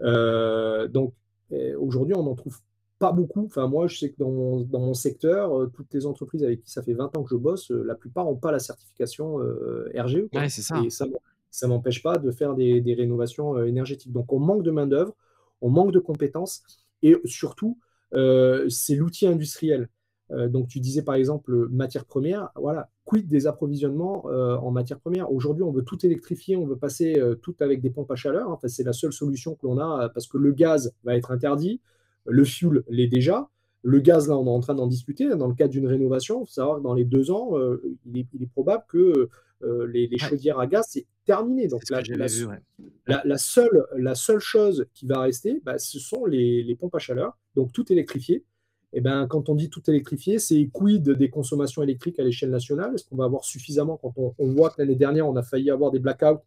Donc eh, aujourd'hui, on n'en trouve pas beaucoup. Enfin, moi, je sais que dans mon, dans mon secteur, euh, toutes les entreprises avec qui ça fait 20 ans que je bosse, euh, la plupart n'ont pas la certification euh, RGE. quoi. Ouais, ça. Et ça ne m'empêche pas de faire des, des rénovations euh, énergétiques. Donc on manque de main-d'œuvre, on manque de compétences, et surtout, c'est l'outil industriel. Donc, tu disais par exemple matières premières, voilà, quid des approvisionnements en matières premières? Aujourd'hui, on veut tout électrifier, on veut passer tout avec des pompes à chaleur. Enfin, c'est la seule solution que l'on a parce que le gaz va être interdit, le fuel l'est déjà. Le gaz, là, on est en train d'en discuter. Dans le cadre d'une rénovation, il faut savoir que dans les deux ans, euh, il, est, il, est, probable que euh, les, les, chaudières à gaz, c'est terminé. Donc, la, la, vu, ouais. la, la, seule, la seule chose qui va rester, bah, ce sont les, les pompes à chaleur, donc tout électrifié. Et ben, quand on dit tout électrifié, c'est quid des consommations électriques à l'échelle nationale? Est-ce qu'on va avoir suffisamment? Quand on, on voit que l'année dernière, on a failli avoir des blackouts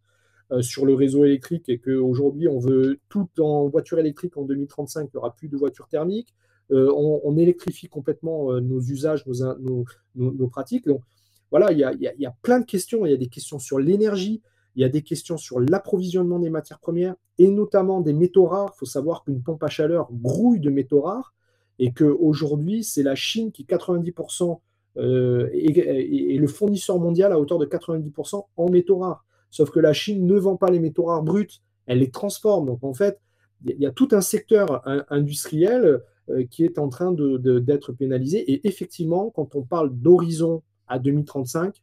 sur le réseau électrique et qu'aujourd'hui, on veut tout en voiture électrique en 2035, il n'y aura plus de voitures thermiques. Euh, on, électrifie complètement euh, nos usages, nos, pratiques. Donc, voilà, il y, a, plein de questions. Il y a des questions sur l'énergie, il y a des questions sur l'approvisionnement des matières premières et notamment des métaux rares. Il faut savoir qu'une pompe à chaleur grouille de métaux rares et qu'aujourd'hui, c'est la Chine qui 90% euh, est, est, est, le fournisseur mondial à hauteur de 90% en métaux rares. Sauf que la Chine ne vend pas les métaux rares bruts, elle les transforme. Donc en fait, il y a tout un secteur industriel euh, qui est en train d'être de, pénalisé. Et effectivement, quand on parle d'horizon à 2035,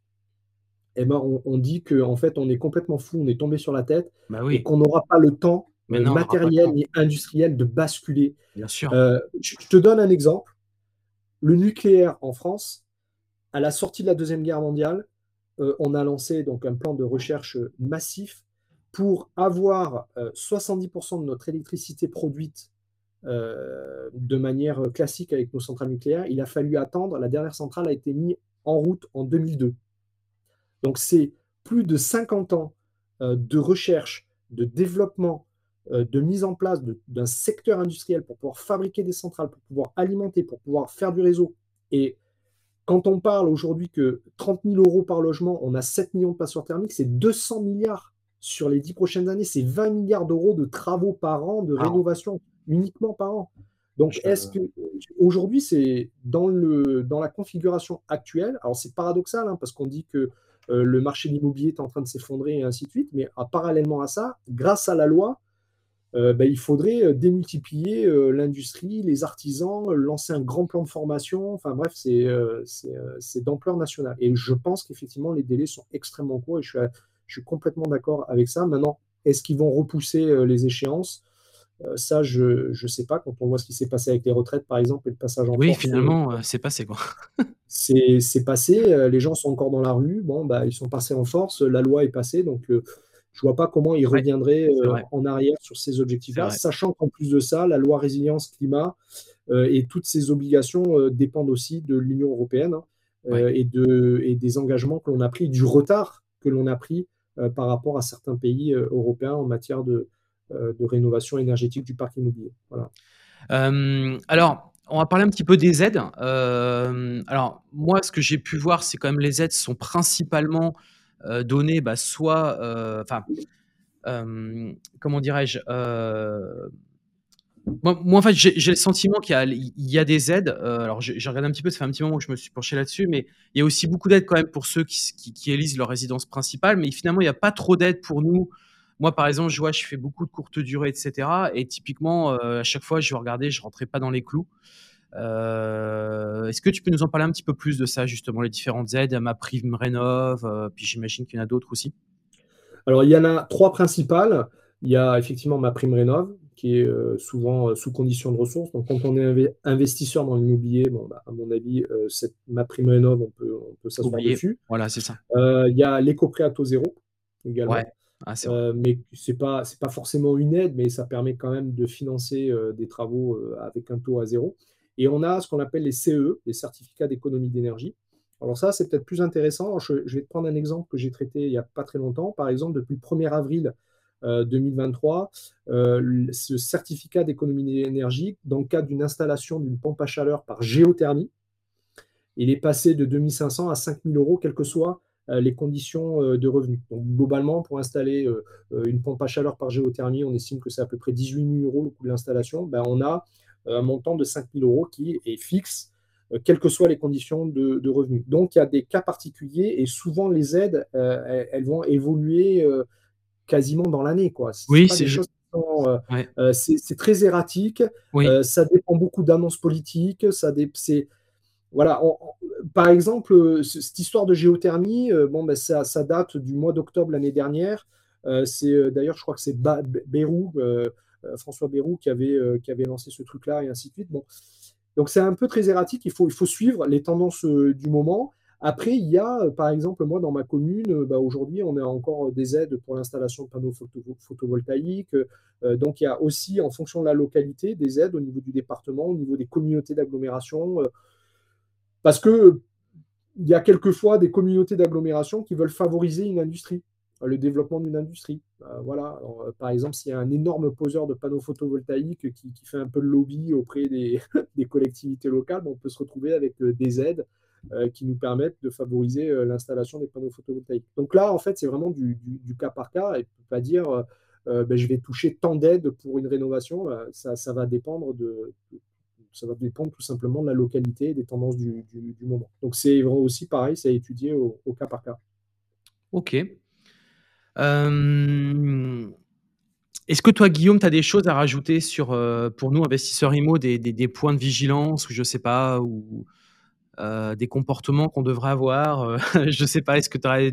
eh ben, on, on dit qu'en en fait, on est complètement fou, on est tombé sur la tête bah oui. et qu'on n'aura pas le temps mais non, matériel ni industriel de basculer. Bien sûr. Euh, je te donne un exemple. Le nucléaire en France, à la sortie de la Deuxième Guerre mondiale, euh, on a lancé donc un plan de recherche massif pour avoir euh, 70% de notre électricité produite euh, de manière classique avec nos centrales nucléaires. Il a fallu attendre, la dernière centrale a été mise en route en 2002. Donc c'est plus de 50 ans euh, de recherche, de développement, euh, de mise en place d'un secteur industriel pour pouvoir fabriquer des centrales, pour pouvoir alimenter, pour pouvoir faire du réseau. Et quand on parle aujourd'hui que 30 000 euros par logement, on a 7 millions de passeurs thermiques, c'est 200 milliards sur les 10 prochaines années, c'est 20 milliards d'euros de travaux par an, de rénovation uniquement par an. Donc, est-ce que aujourd'hui, c'est dans, le, dans la configuration actuelle, alors c'est paradoxal, hein, parce qu'on dit que euh, le marché de l'immobilier est en train de s'effondrer et ainsi de suite, mais parallèlement à ça, grâce à la loi, euh, ben, il faudrait euh, démultiplier l'industrie, les artisans, lancer un grand plan de formation. Enfin bref, c'est d'ampleur nationale. Et je pense qu'effectivement, les délais sont extrêmement courts et je suis, je suis complètement d'accord avec ça. Maintenant, est-ce qu'ils vont repousser les échéances? Euh, ça, je ne sais pas. Quand on voit ce qui s'est passé avec les retraites, par exemple, et le passage en Oui, finalement, euh, c'est passé, quoi. c'est passé. Euh, les gens sont encore dans la rue. Bon, bah, ils sont passés en force. La loi est passée. Donc, je ne vois pas comment ils reviendraient en arrière sur ces objectifs-là, sachant qu'en plus de ça, la loi résilience climat et toutes ces obligations dépendent aussi de l'Union européenne hein, et, de, et des engagements que l'on a pris, du retard que l'on a pris par rapport à certains pays européens en matière de, euh, de rénovation énergétique du parc immobilier. Voilà. Euh, alors, on va parler un petit peu des aides. Euh, alors, moi, ce que j'ai pu voir, c'est quand même les aides sont principalement données, bah, soit, enfin, comment dirais-je, moi, en fait, j'ai le sentiment qu'il y, a des aides. alors, j'ai regardé un petit peu, ça fait un petit moment que je me suis penché là-dessus, mais il y a aussi beaucoup d'aides quand même pour ceux qui, élisent leur résidence principale. Mais finalement, il n'y a pas trop d'aides pour nous moi, par exemple, je vois, je fais beaucoup de courtes durées, etc. Et typiquement, euh, à chaque fois, je vais regarder, je rentrais pas dans les clous. Euh, est-ce que tu peux nous en parler un petit peu plus de ça, justement, les différentes aides, ma prime rénov, euh, puis j'imagine qu'il y en a d'autres aussi. Alors, il y en a trois principales. Il y a effectivement ma prime rénov, qui est souvent sous condition de ressources. Donc, quand on est investisseur dans l'immobilier, bon, bah, à mon avis, cette, ma prime rénov, on peut, on peut s'asseoir dessus. Voilà, c'est ça. il y a l'éco-prêt à taux zéro également. Ah, euh, mais ce n'est pas, pas forcément une aide, mais ça permet quand même de financer euh, des travaux euh, avec un taux à zéro. Et on a ce qu'on appelle les CE, les certificats d'économie d'énergie. Alors ça, c'est peut-être plus intéressant. Je, vais te prendre un exemple que j'ai traité il n'y a pas très longtemps. Par exemple, depuis le 1er avril 2023, ce certificat d'économie d'énergie, dans le cadre d'une installation d'une pompe à chaleur par géothermie, il est passé de 2500 à 5000 euros, quel que soit euh, les conditions euh, de revenus. Donc, globalement, pour installer euh, une pompe à chaleur par géothermie, on estime que c'est à peu près 18 000 euros le coût de l'installation. Ben, on a un montant de 5 000 euros qui est fixe, quelles que soient les conditions de, revenus. Donc, il y a des cas particuliers et souvent les aides, elles, vont évoluer quasiment dans l'année. Oui, c'est c'est très erratique. ça dépend beaucoup d'annonces politiques. Ça c'est voilà, par exemple, euh, cette histoire de géothermie, euh, bon, ben, ça, date du mois d'octobre l'année dernière. Euh, c'est d'ailleurs, je crois que c'est Bérou, François Bérou, qui avait, qui avait lancé ce truc-là et ainsi de suite. Bon. Donc c'est un peu très erratique. Il faut, il faut suivre les tendances du moment. Après, il y a, par exemple, moi, dans ma commune, bah, aujourd'hui, on a encore des aides pour l'installation de panneaux photovoltaïques. donc, il y a aussi, en fonction de la localité, des aides au niveau du département, au niveau des communautés d'agglomération. Parce que il y a quelquefois des communautés d'agglomération qui veulent favoriser une industrie, le développement d'une industrie. Euh, voilà. Euh, par exemple, s'il y a un énorme poseur de panneaux photovoltaïques qui, fait un peu de lobby auprès des, collectivités locales, on peut se retrouver avec euh, des aides qui nous permettent de favoriser l'installation des panneaux photovoltaïques. Donc là, en fait, c'est vraiment du, cas par cas et ne peut pas dire ben, je vais toucher tant d'aides pour une rénovation. Ça, va dépendre de, ça va dépendre tout simplement de la localité et des tendances du, moment. Donc c'est aussi pareil, c'est à étudier au, cas par cas. Ok. Euh, est-ce que toi, Guillaume, tu as des choses à rajouter sur, euh, pour nous, investisseurs IMO, des, des, points de vigilance ou je sais pas, euh, des comportements qu'on devrait avoir Je sais pas, est-ce que tu as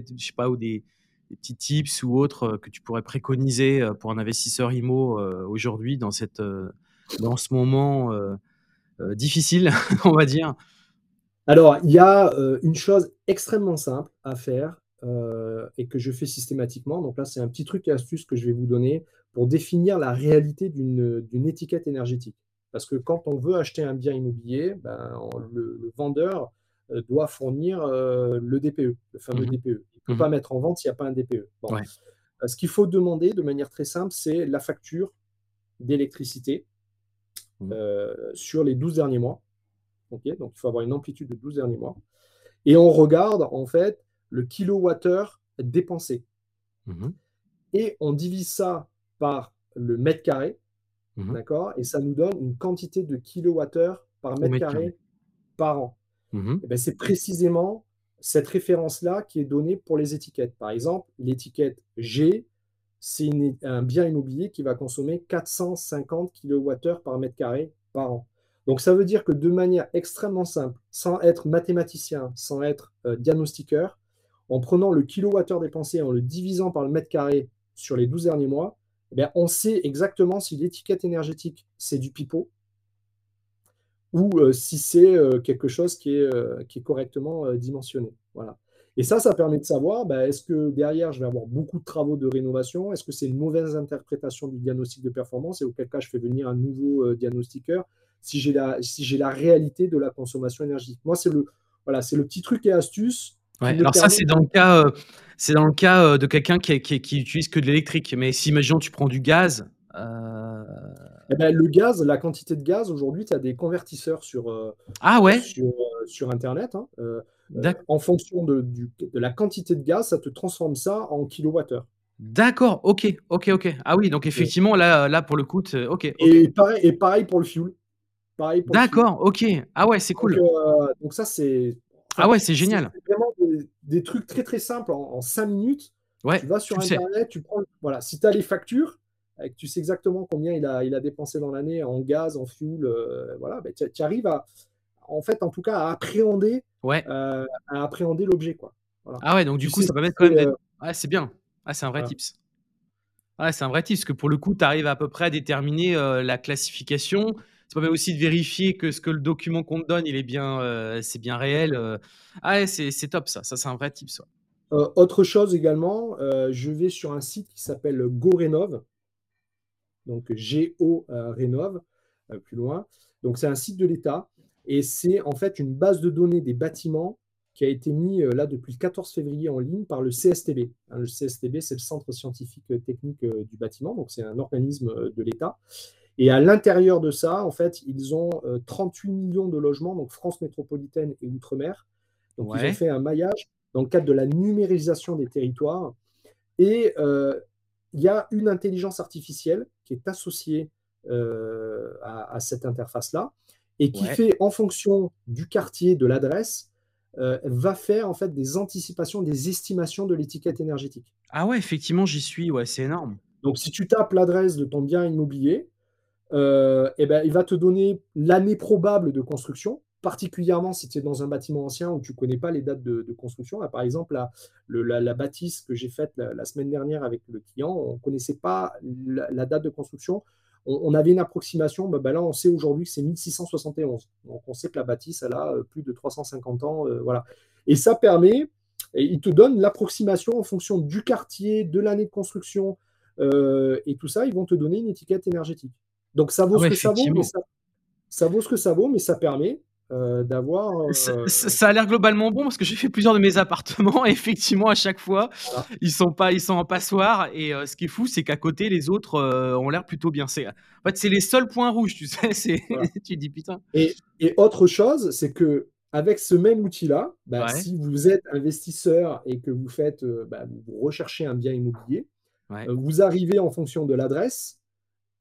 des, petits tips ou autres que tu pourrais préconiser pour un investisseur IMO aujourd'hui dans, dans ce moment difficile, on va dire? Alors, il y a une chose extrêmement simple à faire euh, et que je fais systématiquement. Donc là, c'est un petit truc et astuce que je vais vous donner pour définir la réalité d'une étiquette énergétique. Parce que quand on veut acheter un bien immobilier, ben, le, vendeur doit fournir le DPE, le fameux Mmh mh. DPE. Il ne peut Mmh mh. pas mettre en vente s'il y a pas un DPE. Bon, Ouais. ce qu'il faut demander de manière très simple, c'est la facture d'électricité, Mmh. heu, sur les 12 derniers mois. Donc il faut avoir une amplitude de 12 derniers mois et on regarde en fait le kilowattheure dépensé Mmh mh. et on divise ça par le mètre carré, Mmh mh. d'accord? Et ça nous donne une quantité de kilowattheure par mètre mètre carré. carré par an. Mmh mh. Et beh, c'est précisément cette référence-là qui est donnée pour les étiquettes. Par exemple, l'étiquette G, c'est un bien immobilier qui va consommer 450 kilowattheures par mètre carré par an. Donc ça veut dire que de manière extrêmement simple, sans être mathématicien, sans être, heu, diagnostiqueur, en prenant le kilowattheure dépensé, en le divisant par le mètre carré sur les 12 derniers mois, eh on sait exactement si l'étiquette énergétique, c'est du pipeau ou, heu, si c'est, heu, quelque chose qui est, est correctement, dimensionné. Voilà et ça, ça permet de savoir, bah, est-ce que derrière, je vais avoir beaucoup de travaux de rénovation? Est-ce que c'est une mauvaise interprétation du diagnostic de performance? Et auquel cas je fais venir un nouveau, diagnostiqueur? Si j'ai la réalité de la consommation énergétique. Moi, c'est le petit truc et astuce Ouais, alors ça, permet c'est dans le cas, c'est dans le cas, de quelqu'un qui qui utilise que de l'électrique. Mais si imaginons tu prends du gaz, heu Et bah, le gaz, la quantité de gaz aujourd'hui, tu as des convertisseurs sur, heu, Ah ouais? sur, sur internet, hein, en fonction de du de la quantité de gaz, ça te transforme ça en kilowattheure. D'accord, OK, OK, OK. Ah oui, donc Ouais. effectivement là, là pour le coup te OK. Et pareil et pareil pour le fioul. D'accord, OK. Ah ouais, c'est cool. donc ça, c'est Ah ouais, c'est génial. c'est vraiment des des trucs très, très simples en en 5 minutes. Tu Ouais, vas tu sur le sais. internet, tu prends voilà, si tu as les factures et que tu sais exactement combien il a il a dépensé dans l'année en gaz, en fioul, heu, voilà, bah, tu arrives à en fait, en tout cas, à appréhender, Ouais. heu, à appréhender l'objet, quoi. Voilà. Ah ouais, donc Tu du coup, ça permet quand même d'être heu ouais, c'est bien. Ah, c'est un vrai Voilà. tips. Ouais, c'est un vrai tips, parce que pour le coup, tu arrives à peu près à déterminer, la classification. Ça permet aussi de vérifier que ce que le document qu'on te donne, il est bien, heu, c'est bien réel, heu. Ah ouais, c'est top ça. Ça, c'est un vrai ouais. Heu, autre chose également, je vais sur un site qui s'appelle GoRénov. Donc G-O, rénov, heu, plus loin. Donc c'est un site de l'État et c'est en fait une base de données des bâtiments qui a été mis, là depuis le 14 février en ligne par le CSTB. Hein, le CSTB, c'est le Centre scientifique, technique, du bâtiment, donc c'est un organisme, de l'État et à l'intérieur de ça, en fait, ils ont, heu, 38 000 000 de logements, donc France métropolitaine et outre-mer. Donc ils ont fait un maillage dans le cadre de la numérisation des territoires et heu, il y a une intelligence artificielle qui est associée, heu, à à cette interface-là et qui Ouais. fait en fonction du quartier, de l'adresse, va faire en fait des anticipations, des estimations de l'étiquette énergétique. Ah ouais, effectivement, j'y suis, ouais, c'est énorme. Donc si tu tapes l'adresse de ton bien immobilier, heu et bah, il va te donner l'année probable de construction, particulièrement si tu es dans un bâtiment ancien où tu connais pas les dates de construction. Par exemple, la bâtisse que j'ai faite la semaine dernière avec le client, on connaissait pas la date de construction. On avait une approximation, bah, là, on sait aujourd'hui que c'est 1671. Donc on sait que la bâtisse, a, heu, plus de 350 ans, heu, voilà et ça permet et il te donne l'approximation en fonction du quartier, de l'année de construction, et tout ça, ils vont te donner une étiquette énergétique. Donc ça vaut Ah ce que ça vaut, mais ça ça vaut ce que ça vaut, mais ça permet, heu, d'avoir, Ça heu ça ça a l'air globalement bon parce que j'ai fait plusieurs de mes appartements et effectivement, à chaque fois, voilà. ils sont pas ils sont en passoire et heu, ce qui est fou, c'est qu'à côté, les autres, ont l'air plutôt bien. C'est en fait, c'est les seuls points rouges, tu sais? C'est Voilà tu dis: «Putain». et et autre chose, c'est qu'avec ce même outil-là, bah, Ouais. si vous êtes investisseur et que vous faites, bah, vous recherchez un bien immobilier, Ouais. vous arrivez en fonction de l'adresse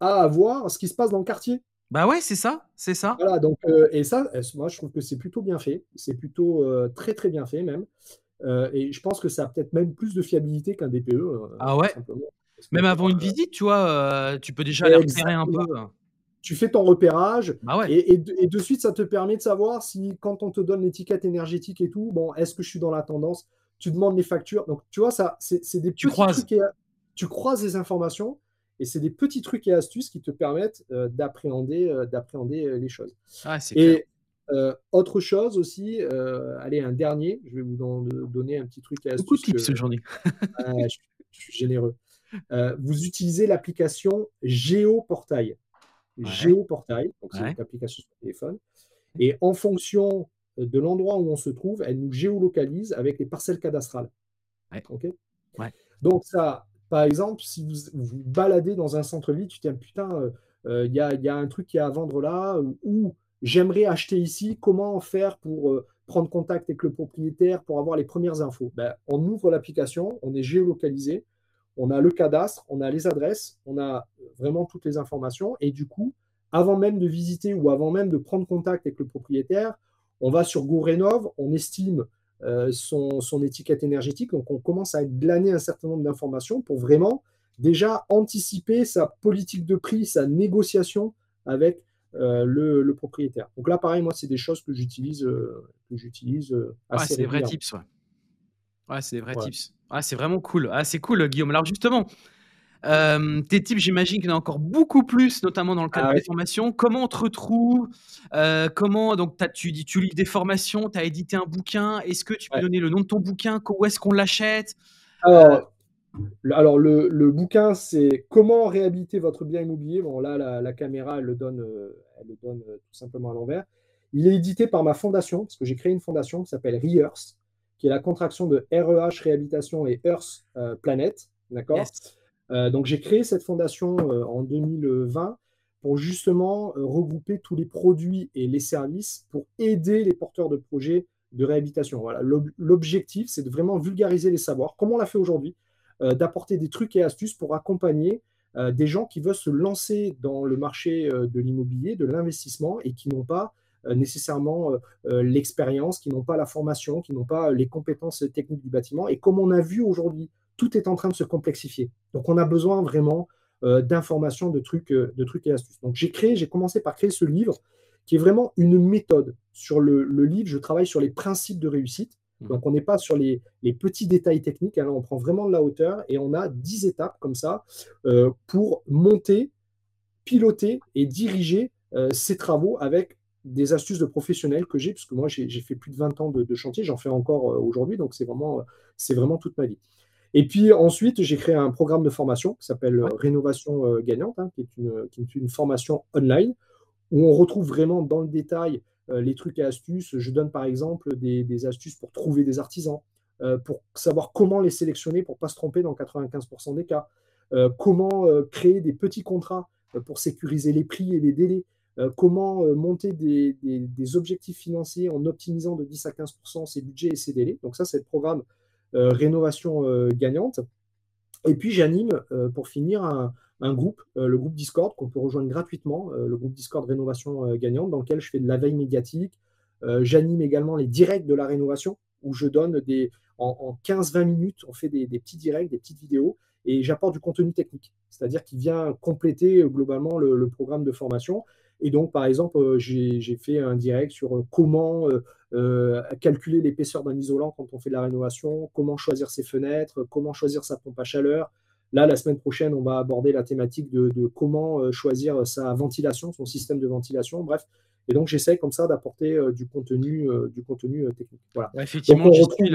à avoir ce qui se passe dans le quartier. Bah ouais, c'est ça, c'est ça. Voilà donc heu et ça, moi, je trouve que c'est plutôt bien fait. C'est plutôt, heu, très, très bien fait même, heu et je pense que ça a peut-être même plus de fiabilité qu'un DPE, Ah ouais? Même avant une visite, tu vois, tu peux déjà aller repérer un peu, Tu fais ton repérage Bah ouais. et et de et de suite, ça te permet de savoir si quand on te donne l'étiquette énergétique et tout, bon, est-ce que je suis dans la tendance? Tu demandes les factures, donc tu vois, ça c'est des Tu petits croises. trucs et tu croises les informations et c'est des petits trucs et astuces qui te permettent, heu, d'appréhender, heu, d'appréhender, heu, les choses Ouais, clair. et autre chose aussi, allez, un dernier, je vais vous don donner un petit truc et Beaucoup de astuce tips aujourd'hui. ah, je suis je suis généreux. Vous utilisez l'application Géoportail. Ouais. Géoportail, donc c'est une Ouais. application sur téléphone et en fonction de l'endroit où on se trouve, elle nous géolocalise avec les parcelles cadastrales. Donc ça, par exemple, si vous vous baladez dans un centre-ville, tu te dis putain, il y, a, un truc qui est à vendre là, ou j'aimerais acheter ici, comment faire pour prendre contact avec le propriétaire pour avoir les premières infos? Ben, On ouvre l'application, on est géolocalisé, on a le cadastre, on a les adresses, on a vraiment toutes les informations. Et du coup, avant même de visiter ou avant même de prendre contact avec le propriétaire, on va sur GoRénov, on estime euh, son, étiquette énergétique. Donc, on commence à glaner un certain nombre d'informations pour vraiment déjà anticiper sa politique de prix, sa négociation avec euh, le, propriétaire. Donc là, pareil, moi, c'est des choses que j'utilise euh, que j'utilise euh, assez C'est des vrais tips, ouais. Ouais, c'est des vrais tips. Ah, c'est vraiment cool. Ah, c'est cool, Guillaume. Alors justement, tes tips, j'imagine qu'il y en a encore beaucoup plus, notamment dans le cadre ah des formations. Comment on te retrouve Comment donc tu dis tu lis des formations, tu as édité un bouquin. Est-ce que tu peux donner le nom de ton bouquin? Où est-ce qu'on l'achète? Alors, le, bouquin, c'est Comment réhabiliter votre bien immobilier. Bon, là, la, caméra, elle le donne, euh, elle le donne euh, tout simplement à l'envers. Il est édité par ma fondation, parce que j'ai créé une fondation qui s'appelle REARTH, qui est la contraction de REH Réhabilitation et Earth euh, Planet. D'accord? Donc, j'ai créé cette fondation en 2020 pour justement regrouper tous les produits et les services pour aider les porteurs de projets de réhabilitation. Voilà. L'objectif, c'est de vraiment vulgariser les savoirs, comme on l'a fait aujourd'hui euh, d'apporter des trucs et astuces pour accompagner euh, des gens qui veulent se lancer dans le marché euh, de l'immobilier, de l'investissement et qui n'ont pas nécessairement l'expérience, qui n'ont pas la formation, qui n'ont pas les compétences techniques du bâtiment. Et comme on a vu aujourd'hui, tout est en train de se complexifier. Donc on a besoin vraiment d'informations, de trucs, de trucs et astuces. Donc j'ai créé, j'ai commencé par créer ce livre qui est vraiment une méthode. Sur le, le livre, je travaille sur les principes de réussite. Mmh. Donc, on n'est pas sur les, petits détails techniques, hein. on prend vraiment de la hauteur et on a 10 étapes comme ça euh, pour monter, piloter et diriger euh, ces travaux avec des astuces de professionnels que j'ai, puisque moi j'ai fait plus de 20 ans de, chantier, j'en fais encore euh, aujourd'hui, donc c'est vraiment, vraiment toute ma vie. Et puis ensuite, j'ai créé un programme de formation qui s'appelle Rénovation gagnante, hein, qui, est une, qui est une formation online où on retrouve vraiment dans le détail euh, les trucs et astuces. Je donne par exemple des, astuces pour trouver des artisans, euh, pour savoir comment les sélectionner pour ne pas se tromper dans 95% des cas, euh, comment créer des petits contrats pour sécuriser les prix et les délais, comment monter des, objectifs financiers en optimisant de 10 à 15% ses budgets et ses délais. Donc ça, c'est le programme rénovation gagnante. Et puis j'anime, pour finir, un, groupe, euh, le groupe Discord, qu'on peut rejoindre gratuitement, euh, le groupe Discord Rénovation euh, Gagnante, dans lequel je fais de la veille médiatique. J'anime également les directs de la rénovation, où je donne des, en, 15-20 minutes, on fait des, petits directs, des petites vidéos, et j'apporte du contenu technique, c'est-à-dire qui vient compléter globalement le, programme de formation. Et donc, par exemple, j'ai fait un direct sur comment calculer l'épaisseur d'un isolant quand on fait de la rénovation, comment choisir ses fenêtres, comment choisir sa pompe à chaleur, Là, la semaine prochaine, on va aborder la thématique de, comment euh, choisir sa ventilation, son système de ventilation, bref. Et donc, j'essaie comme ça d'apporter euh, du contenu, euh, du contenu technique. Voilà. effectivement, j'y suis,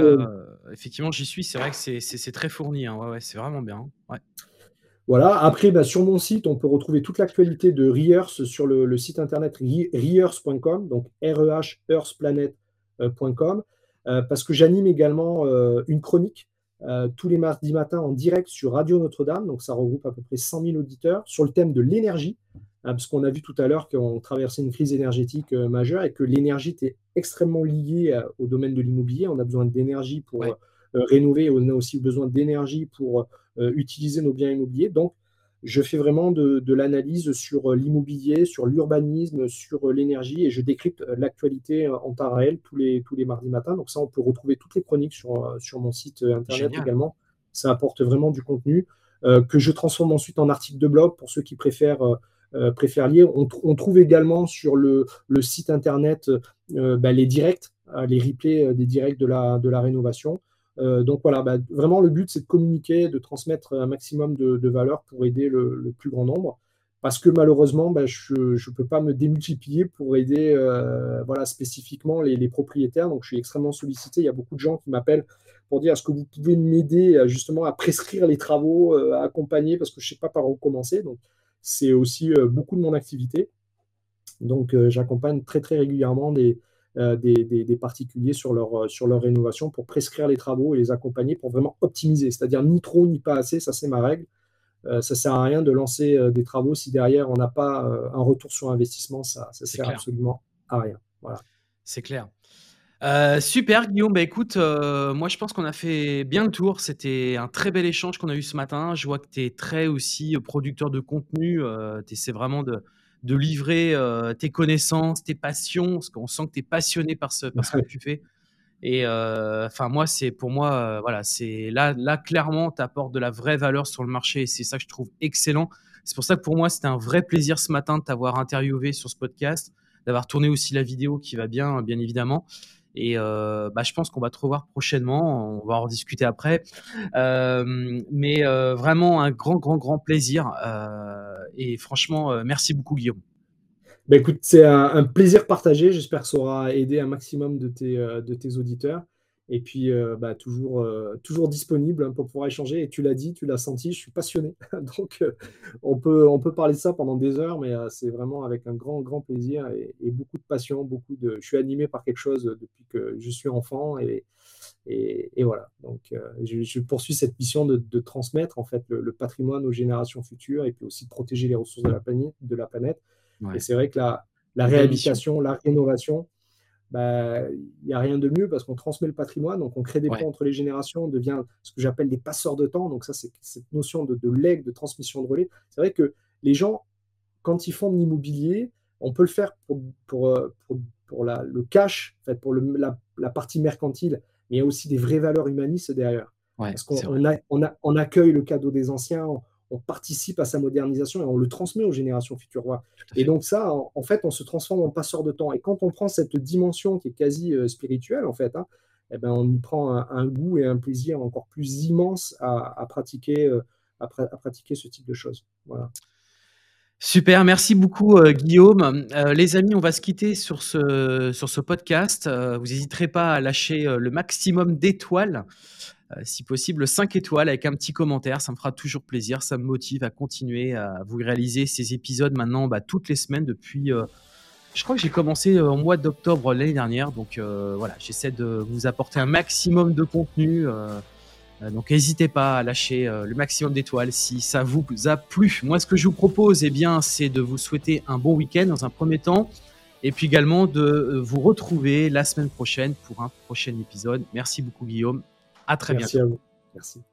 effectivement, j'y suis. C'est vrai que c'est très fourni. Hein. Ouais, c'est vraiment bien. Voilà. Après, bah, sur mon site, on peut retrouver toute l'actualité de Rears sur le, site internet rears.com, donc r e h earthplanet.com, parce que j'anime également une chronique euh, tous les mardis matins en direct sur Radio Notre-Dame. Donc, ça regroupe à peu près 100 000 auditeurs sur le thème de l'énergie, hein, parce qu'on a vu tout à l'heure qu'on traversait une crise énergétique euh, majeure et que l'énergie était extrêmement liée euh, au domaine de l'immobilier. On a besoin d'énergie pour rénover, on a aussi besoin d'énergie pour utiliser nos biens immobiliers. Donc, je fais vraiment de, l'analyse sur euh, l'immobilier, sur l'urbanisme, sur euh, l'énergie et je décrypte euh, l'actualité en temps réel tous les, tous les mardis matins. Donc ça, on peut retrouver toutes les chroniques sur, sur mon site internet également. Ça apporte vraiment du contenu que je transforme ensuite en article de blog pour ceux qui préfèrent, préfèrent lire. On, trouve également sur le, le site internet bah, les directs, les replays des directs de la, de la rénovation. Euh, donc voilà, bah, vraiment le but c'est de communiquer, de transmettre un maximum de, de valeur pour aider le, plus grand nombre. Parce que malheureusement, bah, je ne peux pas me démultiplier pour aider euh, voilà, spécifiquement les, propriétaires. Donc je suis extrêmement sollicité. Il y a beaucoup de gens qui m'appellent pour dire est-ce que vous pouvez m'aider euh, justement à prescrire les travaux, à accompagner, parce que je ne sais pas par où commencer. Donc c'est aussi beaucoup de mon activité. Donc j'accompagne très très régulièrement des, des, particuliers sur leur, sur leur rénovation pour prescrire les travaux et les accompagner pour vraiment optimiser. C'est-à-dire ni trop ni pas assez, ça c'est ma règle. ça ne sert à rien de lancer des travaux si derrière on n'a pas un retour sur investissement, ça ne sert absolument à rien. Voilà. C'est clair. Euh, super Guillaume, bah écoute, euh, moi je pense qu'on a fait bien le tour. C'était un très bel échange qu'on a eu ce matin. Je vois que tu es très aussi euh, producteur de contenu. tu essaies vraiment de, de livrer tes connaissances, tes passions, parce qu'on sent que tu es passionné par ce, par ce que tu fais. Et enfin moi c'est pour moi voilà c'est là là clairement tu apportes de la vraie valeur sur le marché et c'est ça que je trouve excellent. C'est pour ça que pour moi c'était un vrai plaisir ce matin de t'avoir interviewé sur ce podcast, d'avoir tourné aussi la vidéo qui va bien bien évidemment. Et euh, bah, je pense qu'on va te revoir prochainement. On va en discuter après. Euh, mais euh, vraiment un grand, grand, grand plaisir. et franchement, merci beaucoup, Guillaume. Bah, écoute, c'est un, plaisir partagé. J'espère que ça aura aidé un maximum de tes, de tes auditeurs. Et puis, euh, bah, toujours, euh, toujours disponible hein, pour pouvoir échanger. Et tu l'as dit, tu l'as senti, je suis passionné. Donc, euh, on, peut, on peut parler de ça pendant des heures, mais c'est vraiment avec un grand, grand plaisir et, beaucoup de passion. Beaucoup de... Je suis animé par quelque chose depuis que je suis enfant. Et, et, voilà. Donc, je, poursuis cette mission de, transmettre en fait le, patrimoine aux générations futures et puis aussi de protéger les ressources de la planète. De la planète. Et c'est vrai que la, la réhabilitation, la rénovation, bah, il n'y a rien de mieux parce qu'on transmet le patrimoine, donc on crée des ponts entre les générations, on devient ce que j'appelle des passeurs de temps. Donc ça, c'est cette notion de, de legs, de transmission de relais. C'est vrai que les gens, quand ils font de l'immobilier, on peut le faire pour, pour, euh, pour, la, le cash, en fait, pour le, la, la, partie mercantile, mais il y a aussi des vraies valeurs humanistes derrière. parce qu'on on, on, on, accueille le cadeau des anciens, on participe à sa modernisation et on le transmet aux générations futures. Et donc ça, en, fait, on se transforme en passeur de temps. Et quand on prend cette dimension qui est quasi euh, spirituelle, en fait, hein, eh ben, on y prend un, goût et un plaisir encore plus immense à, pratiquer, euh, à, pratiquer ce type de choses. Voilà. Super, merci beaucoup euh, Guillaume. les amis, on va se quitter sur ce, sur ce podcast. vous n'hésiterez pas à lâcher le maximum d'étoiles si possible 5 étoiles avec un petit commentaire, ça me fera toujours plaisir, ça me motive à continuer à vous réaliser ces épisodes maintenant bah, toutes les semaines depuis... Euh, je crois que j'ai commencé euh, au mois d'octobre l'année dernière, donc voilà, j'essaie de vous apporter un maximum de contenu. donc n'hésitez pas à lâcher le maximum d'étoiles si ça vous a plu. Moi, ce que je vous propose, eh bien, c'est de vous souhaiter un bon week-end dans un premier temps, et puis également de vous retrouver la semaine prochaine pour un prochain épisode. Merci beaucoup, Guillaume. À très Merci bientôt. À vous. Merci.